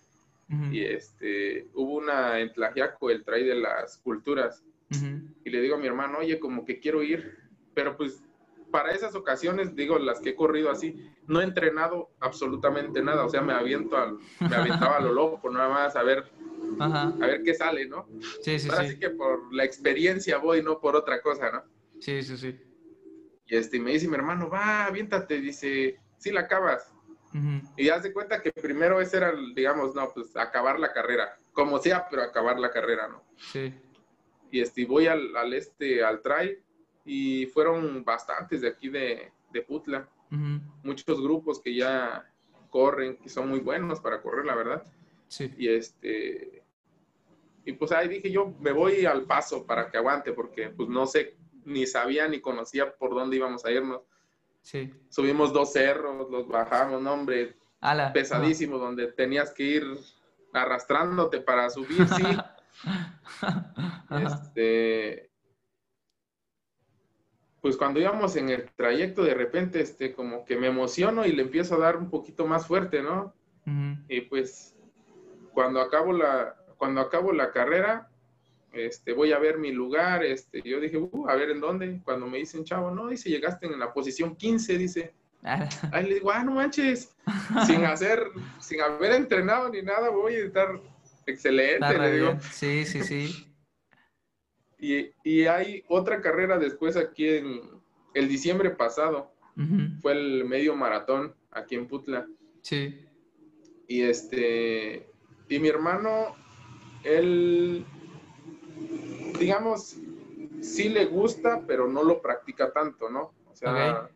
y este, hubo una en Tlajiaco, el trail de las culturas, y le digo a mi hermano, oye, como que quiero ir, pero pues para esas ocasiones, digo, las que he corrido así, no he entrenado absolutamente nada, o sea, me aviento al, me aventaba a lo loco, nada más a ver, a ver qué sale, ¿no? Sí, sí, sí. Así que por la experiencia voy, no por otra cosa, ¿no? Sí, sí, sí. Y este, me dice mi hermano, va, aviéntate, dice, sí la acabas. Y haz de cuenta que primero ese era, digamos, no, pues acabar la carrera, como sea, pero acabar la carrera, ¿no? Sí. Y este, voy al, al este, al trail, y fueron bastantes de aquí de, de Putla. Muchos grupos que ya corren, que son muy buenos para correr, la verdad. Sí. Y este, y pues ahí dije yo, me voy al paso para que aguante, porque pues no sé ni sabía ni conocía por dónde íbamos a irnos. Sí. Subimos dos cerros, los bajamos, no, hombre, pesadísimo, donde tenías que ir arrastrándote para subir, sí. este, pues cuando íbamos en el trayecto, de repente, este, como que me emociono y le empiezo a dar un poquito más fuerte, ¿no? Y pues, cuando acabo la, cuando acabo la carrera, este, voy a ver mi lugar, este, yo dije, uh, a ver en dónde, cuando me dicen, chavo, no, dice, llegaste en la posición 15, dice, ah. ahí le digo, ah, no manches, sin hacer, sin haber entrenado ni nada, voy a estar excelente, le digo. Sí, sí, sí. Y, y, hay otra carrera después aquí en el diciembre pasado, fue el medio maratón aquí en Putla. Sí. Y este, y mi hermano, él digamos, sí le gusta, pero no lo practica tanto, ¿no? O sea,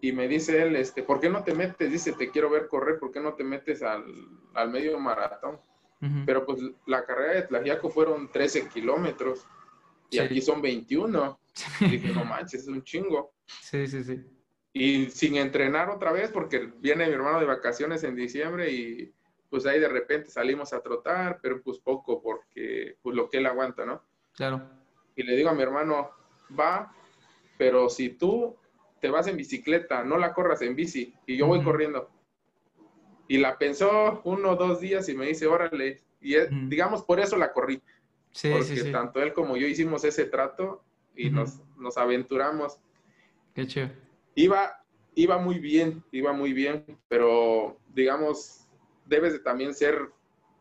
y me dice él, este, ¿por qué no te metes? Dice, te quiero ver correr, ¿por qué no te metes al, medio maratón? Pero pues la carrera de Tlajiaco fueron 13 kilómetros y aquí son 21. Y dije, no manches, es un chingo. Sí, sí, sí. Y sin entrenar otra vez, porque viene mi hermano de vacaciones en diciembre y pues ahí de repente salimos a trotar, pero pues poco porque pues lo que él aguanta, ¿no? Claro. Y le digo a mi hermano, va, pero si tú te vas en bicicleta, no la corras en bici y yo voy corriendo. Y la pensó uno o dos días y me dice, órale, y digamos por eso la corrí. Sí, porque sí, tanto él como yo hicimos ese trato y nos, nos aventuramos. Qué chido. Iba, iba muy bien, iba muy bien, pero digamos, debes de también ser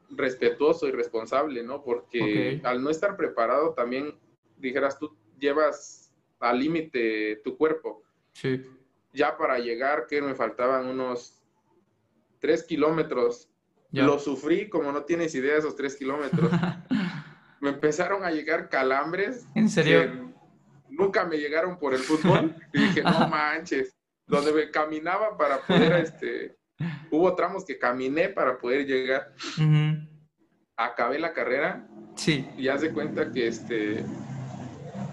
respetuoso y responsable, ¿no? Porque al no estar preparado también, dijeras tú, llevas al límite tu cuerpo. Sí. Ya para llegar, que me faltaban unos tres kilómetros. Lo sufrí como no tienes idea esos tres kilómetros. me empezaron a llegar calambres. ¿En serio? nunca me llegaron por el fútbol. Y dije, no manches. Donde me caminaba para poder, este, hubo tramos que caminé para poder llegar. Acabé la carrera. Sí. Y haz de cuenta que, este,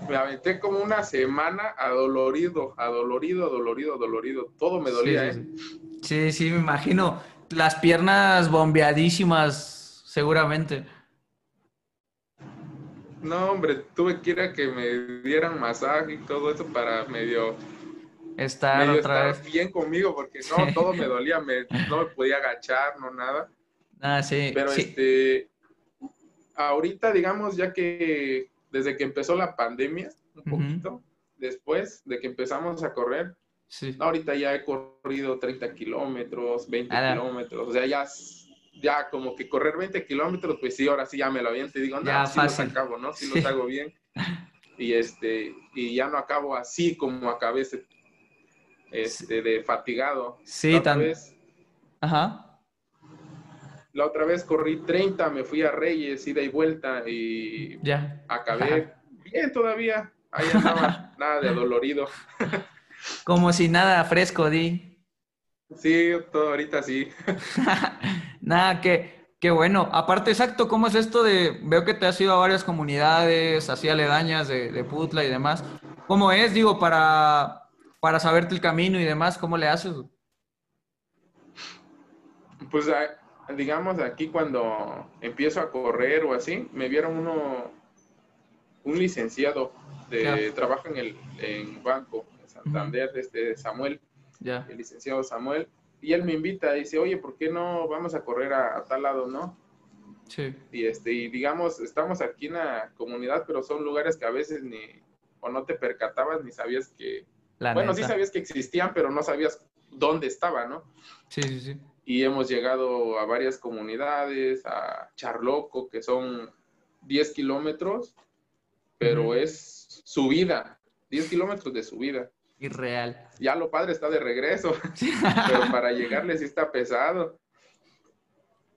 me aventé como una semana adolorido, adolorido, adolorido, adolorido. Todo me dolía, sí, ¿eh? Sí, sí, me imagino. Las piernas bombeadísimas, seguramente. No, hombre, tuve que ir a que me dieran masaje y todo eso para medio estar otra vez bien conmigo, porque no, todo me dolía, me, no me podía agachar, no nada. Ah, sí. Pero este, ahorita, digamos, ya que desde que empezó la pandemia, un poquito, después de que empezamos a correr, sí. ahorita ya he corrido 30 kilómetros, 20 kilómetros, o sea, ya ya como que correr 20 kilómetros, pues sí, ahora sí ya me lo aviento y digo, no, ya, sí los acabo, ¿no? Sí, los hago bien. Y este, y ya no acabo así como acabé este, este de fatigado. Sí, también. Ajá. La otra vez corrí 30, me fui a Reyes, ida y vuelta y ya. acabé bien todavía. Ahí andaba, nada de dolorido. Como si nada fresco, di. Sí, todo ahorita sí. Nada, que, qué bueno. Aparte, exacto, ¿cómo es esto de, veo que te has ido a varias comunidades, así aledañas de, de Putla y demás. ¿Cómo es, digo, para, para saberte el camino y demás, cómo le haces? Pues, digamos, aquí cuando empiezo a correr o así, me vieron uno, un licenciado de, trabaja en el en banco, en Santander, este Samuel el licenciado Samuel, y él me invita, y dice, oye, ¿por qué no vamos a correr a, tal lado, no? Sí. Y, este, y digamos, estamos aquí en la comunidad, pero son lugares que a veces ni, o no te percatabas ni sabías que, bueno, sí sabías que existían, pero no sabías dónde estaban, ¿no? Sí, sí, sí. Y hemos llegado a varias comunidades, a Charloco, que son 10 kilómetros, pero es subida, 10 kilómetros de subida irreal. Ya lo padre está de regreso, pero para llegarle sí está pesado.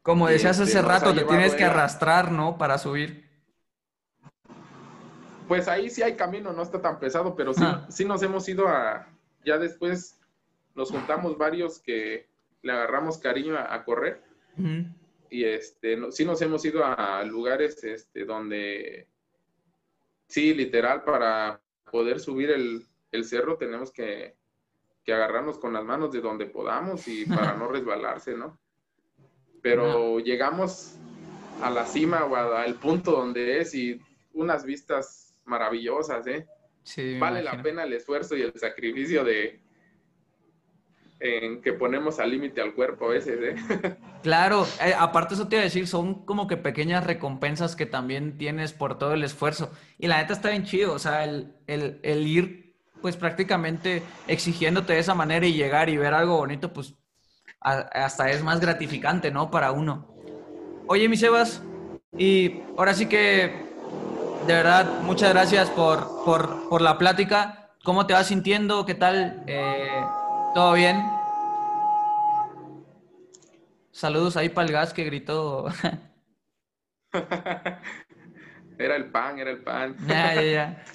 Como decías hace este, rato, te tienes que arrastrar, ¿no? Para subir. Pues ahí sí hay camino, no está tan pesado, pero sí, ah. sí nos hemos ido a, ya después nos juntamos varios que le agarramos cariño a, correr. Y este, sí nos hemos ido a lugares este, donde, sí, literal, para poder subir el, el cerro tenemos que, agarrarnos con las manos de donde podamos y para no resbalarse, ¿no? Pero llegamos a la cima o al punto donde es y unas vistas maravillosas, ¿eh? Sí, vale la pena el esfuerzo y el sacrificio de en que ponemos al límite al cuerpo a veces, ¿eh? Claro, eh, aparte eso te iba a decir, son como que pequeñas recompensas que también tienes por todo el esfuerzo. Y la neta está bien chido, o sea, el, el, el ir pues prácticamente exigiéndote de esa manera y llegar y ver algo bonito, pues hasta es más gratificante, ¿no? Para uno. Oye, mi Sebas, y ahora sí que, de verdad, muchas gracias por, por, la plática. ¿Cómo te vas sintiendo? ¿Qué tal? Eh, ¿Todo bien? Saludos ahí para el gas que gritó. Era el pan, era el pan. Ya, ya, ya.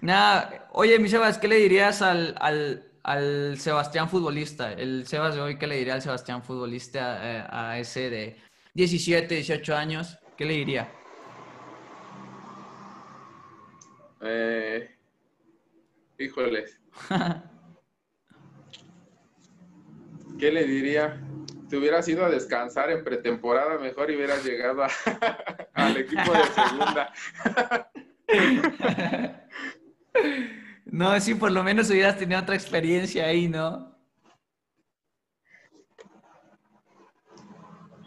Nada, oye, mi Sebas, ¿qué le dirías al, Sebastián futbolista? El Sebas de hoy, ¿qué le diría al Sebastián futbolista eh, a, ese de 17, 18 años? ¿Qué le diría? Eh, híjoles. ¿Qué le diría? Te hubieras ido a descansar en pretemporada mejor y hubieras llegado al equipo de segunda. No, sí, por lo menos hubieras tenido otra experiencia ahí, ¿no?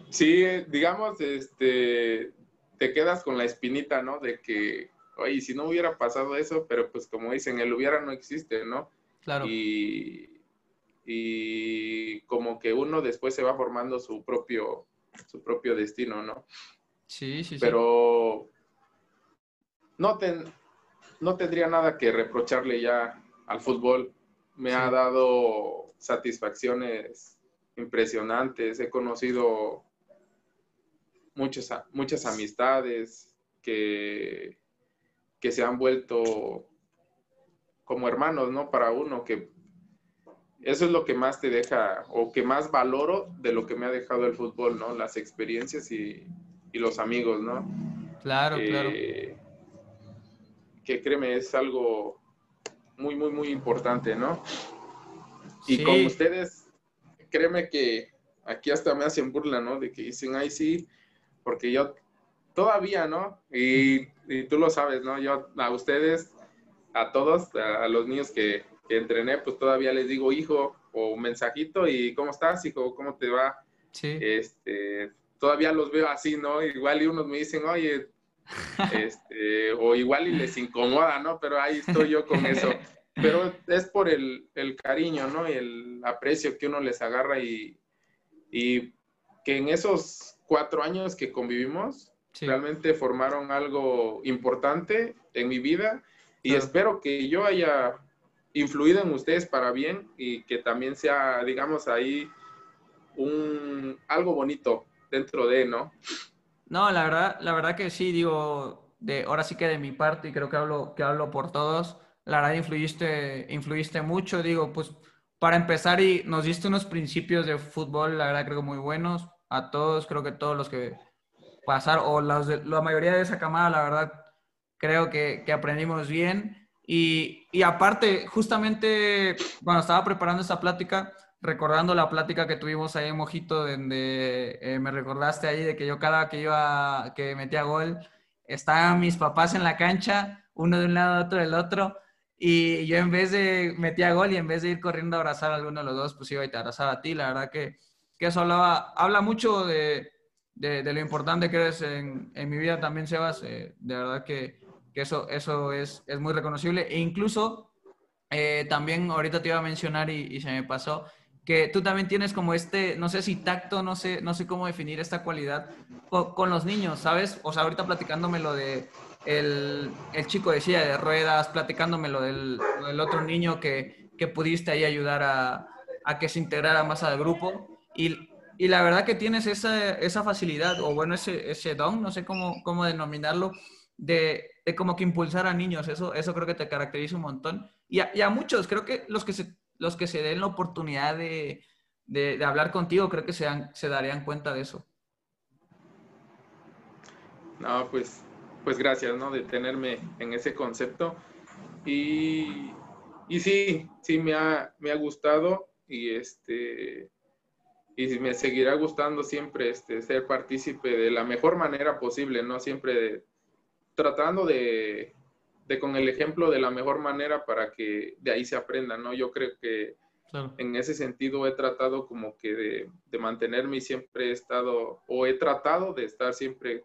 Sí, digamos, este, te quedas con la espinita, ¿no? De que, oye, si no hubiera pasado eso, pero pues como dicen, el hubiera no existe, ¿no? Claro. Y, y como que uno después se va formando su propio, su propio destino, ¿no? Sí, sí, sí. Pero no te, no tendría nada que reprocharle ya al fútbol. Me ha dado satisfacciones impresionantes. He conocido muchas, muchas amistades que, que se han vuelto como hermanos, ¿no? Para uno, que eso es lo que más te deja o que más valoro de lo que me ha dejado el fútbol, ¿no? Las experiencias y, los amigos, ¿no? Claro, claro. Que créeme, es algo muy, muy, muy importante, ¿no? Y con ustedes, créeme que aquí hasta me hacen burla, ¿no? De que dicen, ay, sí, porque yo todavía, ¿no? Y, tú lo sabes, ¿no? Yo a ustedes, a todos, a, los niños que, que, entrené, pues todavía les digo hijo o mensajito y ¿cómo estás, hijo? ¿Cómo te va? Sí. Este, todavía los veo así, ¿no? Igual y unos me dicen, oye, este, o igual y les incomoda, ¿no? Pero ahí estoy yo con eso. Pero es por el, el cariño, ¿no? Y el aprecio que uno les agarra y, y que en esos cuatro años que convivimos realmente formaron algo importante en mi vida y espero que yo haya influido en ustedes para bien y que también sea, digamos, ahí un algo bonito dentro de, ¿no? No, la verdad, la verdad que sí, digo, de ahora sí que de mi parte, y creo que hablo, que hablo por todos, la verdad influiste, influiste mucho, digo, pues para empezar y nos diste unos principios de fútbol, la verdad creo muy buenos, a todos, creo que todos los que pasaron, o la mayoría de esa camada, la verdad, creo que aprendimos bien. Y, aparte, justamente cuando estaba preparando esta plática, recordando la plática que tuvimos ahí en Mojito, donde eh, me recordaste ahí de que yo cada que iba, que metía gol, estaban mis papás en la cancha, uno de un lado, otro del otro, y yo en vez de metía gol y en vez de ir corriendo a abrazar a alguno de los dos, pues iba y te abrazaba a ti, la verdad que que eso habla mucho de, de, lo importante que eres en, en mi vida también, Sebas. Eh, de verdad que, que, eso, eso es, es muy reconocible. E incluso eh, también ahorita te iba a mencionar y, y, se me pasó que tú también tienes como este, no sé si tacto, no sé, no sé cómo definir esta cualidad con, los niños, ¿sabes? O sea, ahorita platicándome lo de el, el chico de silla de ruedas, platicándome lo del, del otro niño que, que pudiste ahí ayudar a, a que se integrara más al grupo. Y, y la verdad que tienes esa, esa facilidad, o bueno, ese, ese don, no sé cómo, cómo denominarlo, de, de, como que impulsar a niños. Eso, eso creo que te caracteriza un montón. Y a, y a muchos, creo que los que se, los que se den la oportunidad de, de, de hablar contigo, creo que se, se darían cuenta de eso. No, pues, pues gracias, ¿no? De tenerme en ese concepto. Y, y sí, sí me ha, me ha gustado y este y me seguirá gustando siempre este, ser partícipe de la mejor manera posible, ¿no? Siempre tratando de, de, con el ejemplo de la mejor manera para que de ahí se aprenda, ¿no? Yo creo que en ese sentido he tratado como que de, de, mantenerme y siempre he estado, o he tratado de estar siempre,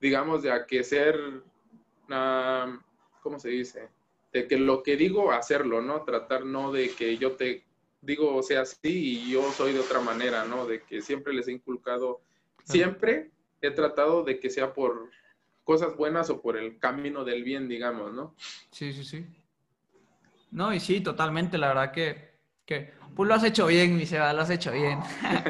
digamos, de a que ser, uh, ¿cómo se dice? De que lo que digo, hacerlo, ¿no? Tratar no de que yo te digo, o sea, sí, y yo soy de otra manera, ¿no? De que siempre les he inculcado, siempre he tratado de que sea por cosas buenas o por el camino del bien, digamos, ¿no? Sí, sí, sí. No, y sí, totalmente, la verdad que, que pues lo has hecho bien, mi Sebas, lo has hecho bien.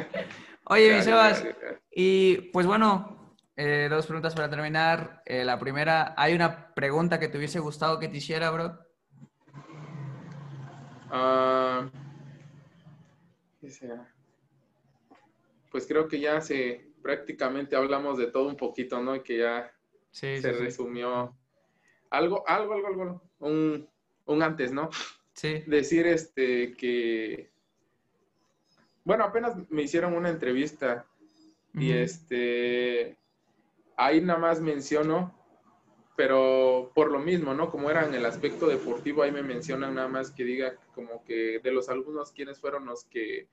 Oye, mi Sebas, y pues bueno, eh, dos preguntas para terminar. Eh, la primera, ¿hay una pregunta que te hubiese gustado que te hiciera, bro? Ah... Pues creo que ya se prácticamente hablamos de todo un poquito, ¿no? Y que ya se resumió algo, algo, algo, algo, un, un antes, ¿no? Sí. Decir este que bueno, apenas me hicieron una entrevista y este ahí nada más menciono, pero por lo mismo, ¿no? Como era en el aspecto deportivo, ahí me mencionan nada más que diga como que de los alumnos quiénes fueron los que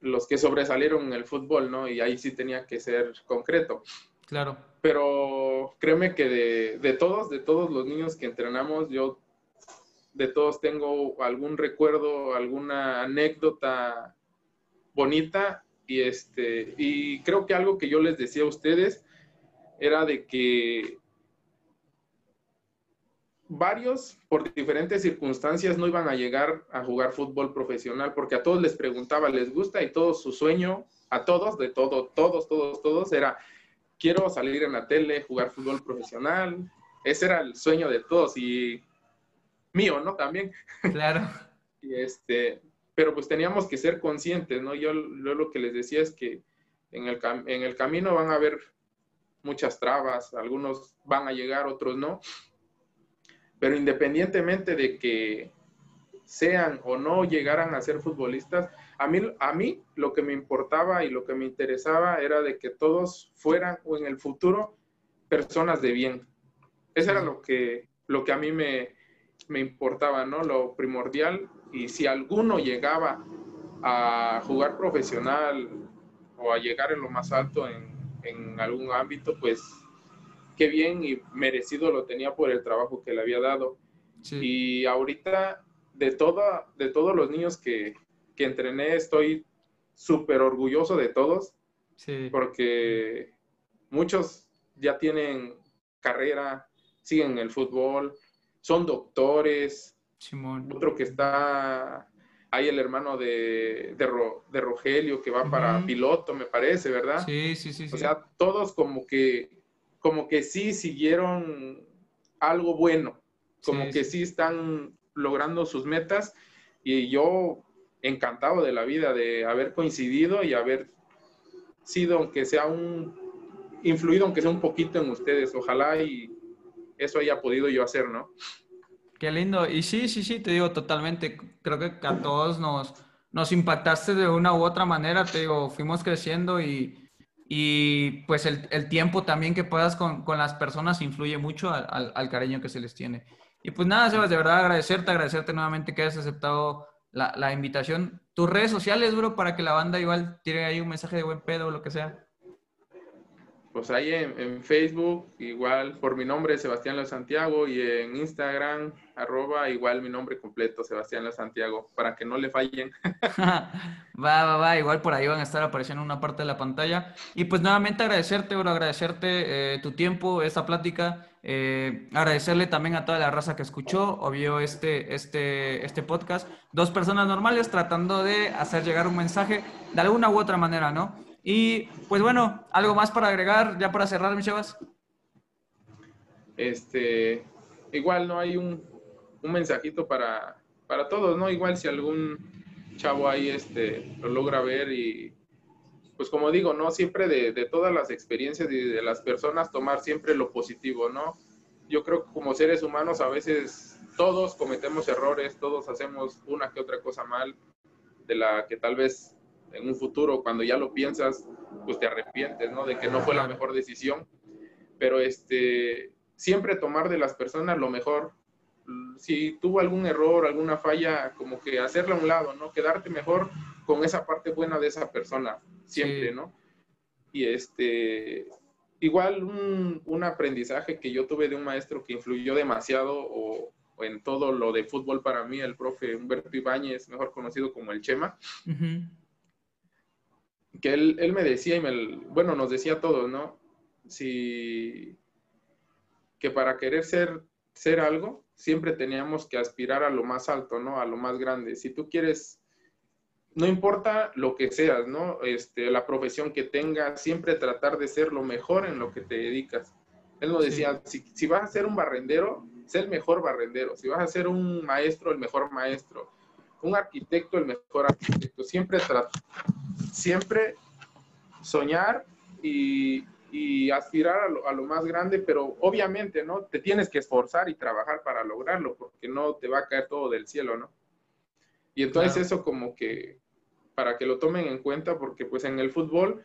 los que sobresalieron en el fútbol, ¿no? Y ahí sí tenía que ser concreto. Claro. Pero créeme que de, de todos, de todos los niños que entrenamos, yo de todos tengo algún recuerdo, alguna anécdota bonita y este y creo que algo que yo les decía a ustedes era de que varios, por diferentes circunstancias, no iban a llegar a jugar fútbol profesional, porque a todos les preguntaba, ¿les gusta? Y todo su sueño, a todos, de todo, todos, todos, todos, era, quiero salir en la tele, jugar fútbol profesional. Ese era el sueño de todos y mío, ¿no? También. Claro. y este, pero pues teníamos que ser conscientes, ¿no? Yo, lo que les decía es que en el, en el camino van a haber muchas trabas, algunos van a llegar, otros no pero independientemente de que sean o no llegaran a ser futbolistas, a mí, a mí lo que me importaba y lo que me interesaba era de que todos fueran o en el futuro personas de bien. Eso era lo que, lo que a mí me, me importaba, ¿no? Lo primordial. Y si alguno llegaba a jugar profesional o a llegar en lo más alto en, en algún ámbito, pues qué bien y merecido lo tenía por el trabajo que le había dado. Y ahorita, de, toda, de todos los niños que, que entrené, estoy súper orgulloso de todos, porque muchos ya tienen carrera, siguen el fútbol, son doctores. Otro que está hay el hermano de, de, Rogelio que va para piloto, me parece, ¿verdad? Sí, sí, sí. O sea, todos como que como que sí siguieron algo bueno, como que sí. están logrando sus metas y yo encantado de la vida de haber coincidido y haber sido, aunque sea un, influido, aunque sea un poquito en ustedes. Ojalá y eso haya podido yo hacer, ¿no? Qué lindo. Y sí, sí, sí, te digo totalmente. Creo que a todos nos, nos impactaste de una u otra manera. Te digo, fuimos creciendo y, y pues el, el, tiempo también que puedas con, con las personas influye mucho al, al, cariño que se les tiene. Y pues nada, Sebas, de verdad agradecerte, agradecerte nuevamente que hayas aceptado la, la, invitación. Tus redes sociales, bro, para que la banda igual tire ahí un mensaje de buen pedo o lo que sea pues ahí en, Facebook, igual por mi nombre, Sebastián Lo Santiago, y en Instagram, arroba, igual mi nombre completo, Sebastián Lo Santiago, para que no le fallen. va, va, va, igual por ahí van a estar apareciendo en una parte de la pantalla. Y pues nuevamente agradecerte, bro, agradecerte eh, tu tiempo, esta plática, eh, agradecerle también a toda la raza que escuchó o vio este, este, este podcast. Dos personas normales tratando de hacer llegar un mensaje de alguna u otra manera, ¿no? Y pues bueno, algo más para agregar, ya para cerrar, mi chavas. Este, igual no hay un, un mensajito para, para todos, ¿no? Igual si algún chavo ahí este, lo logra ver y pues como digo, ¿no? Siempre de, de, todas las experiencias y de las personas tomar siempre lo positivo, ¿no? Yo creo que como seres humanos a veces todos cometemos errores, todos hacemos una que otra cosa mal, de la que tal vez en un futuro, cuando ya lo piensas, pues te arrepientes, ¿no? De que no fue la mejor decisión. Pero este, siempre tomar de las personas lo mejor. Si tuvo algún error, alguna falla, como que hacerla a un lado, ¿no? Quedarte mejor con esa parte buena de esa persona, siempre, ¿no? Y este, igual un, un, aprendizaje que yo tuve de un maestro que influyó demasiado o, en todo lo de fútbol para mí, el profe Humberto Ibáñez, mejor conocido como el Chema que él, él, me decía, y me, bueno, nos decía a todos, ¿no? Si, que para querer ser, ser algo, siempre teníamos que aspirar a lo más alto, ¿no? A lo más grande. Si tú quieres, no importa lo que seas, ¿no? Este, la profesión que tengas, siempre tratar de ser lo mejor en lo que te dedicas. Él nos decía, si, si, vas a ser un barrendero, sé el mejor barrendero. Si vas a ser un maestro, el mejor maestro. Un arquitecto, el mejor arquitecto. Siempre trata siempre soñar y, aspirar a lo, más grande, pero obviamente, ¿no? Te tienes que esforzar y trabajar para lograrlo, porque no te va a caer todo del cielo, ¿no? Y entonces eso como que, para que lo tomen en cuenta, porque pues en el fútbol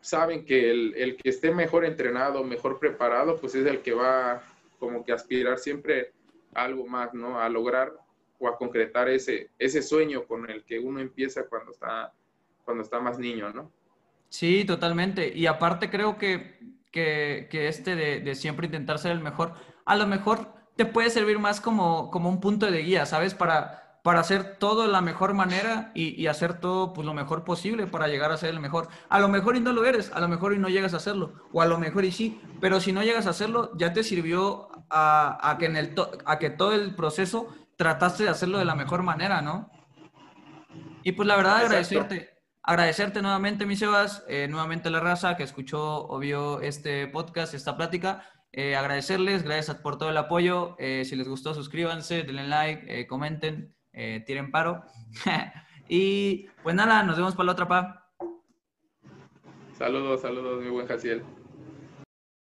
saben que el, el que esté mejor entrenado, mejor preparado, pues es el que va como que aspirar siempre a algo más, ¿no? A lograr o a concretar ese, ese sueño con el que uno empieza cuando está, cuando está más niño, ¿no? Sí, totalmente. Y aparte creo que, que, que este de, de, siempre intentar ser el mejor, a lo mejor te puede servir más como, como un punto de guía, ¿sabes? Para, para hacer todo de la mejor manera y, hacer todo pues, lo mejor posible para llegar a ser el mejor. A lo mejor y no lo eres, a lo mejor y no llegas a hacerlo, o a lo mejor y sí, pero si no llegas a hacerlo, ya te sirvió a, que, en el a que todo el proceso trataste de hacerlo de la mejor manera, ¿no? Y pues la verdad, agradecerte. Agradecerte nuevamente, mi Sebas, eh, nuevamente la raza que escuchó o vio este podcast, esta plática. Eh, agradecerles, gracias por todo el apoyo. Eh, si les gustó, suscríbanse, denle like, comenten. Tiren paro. y pues nada, nos vemos para la otra, pa. Saludos, saludos, mi buen Jaciel.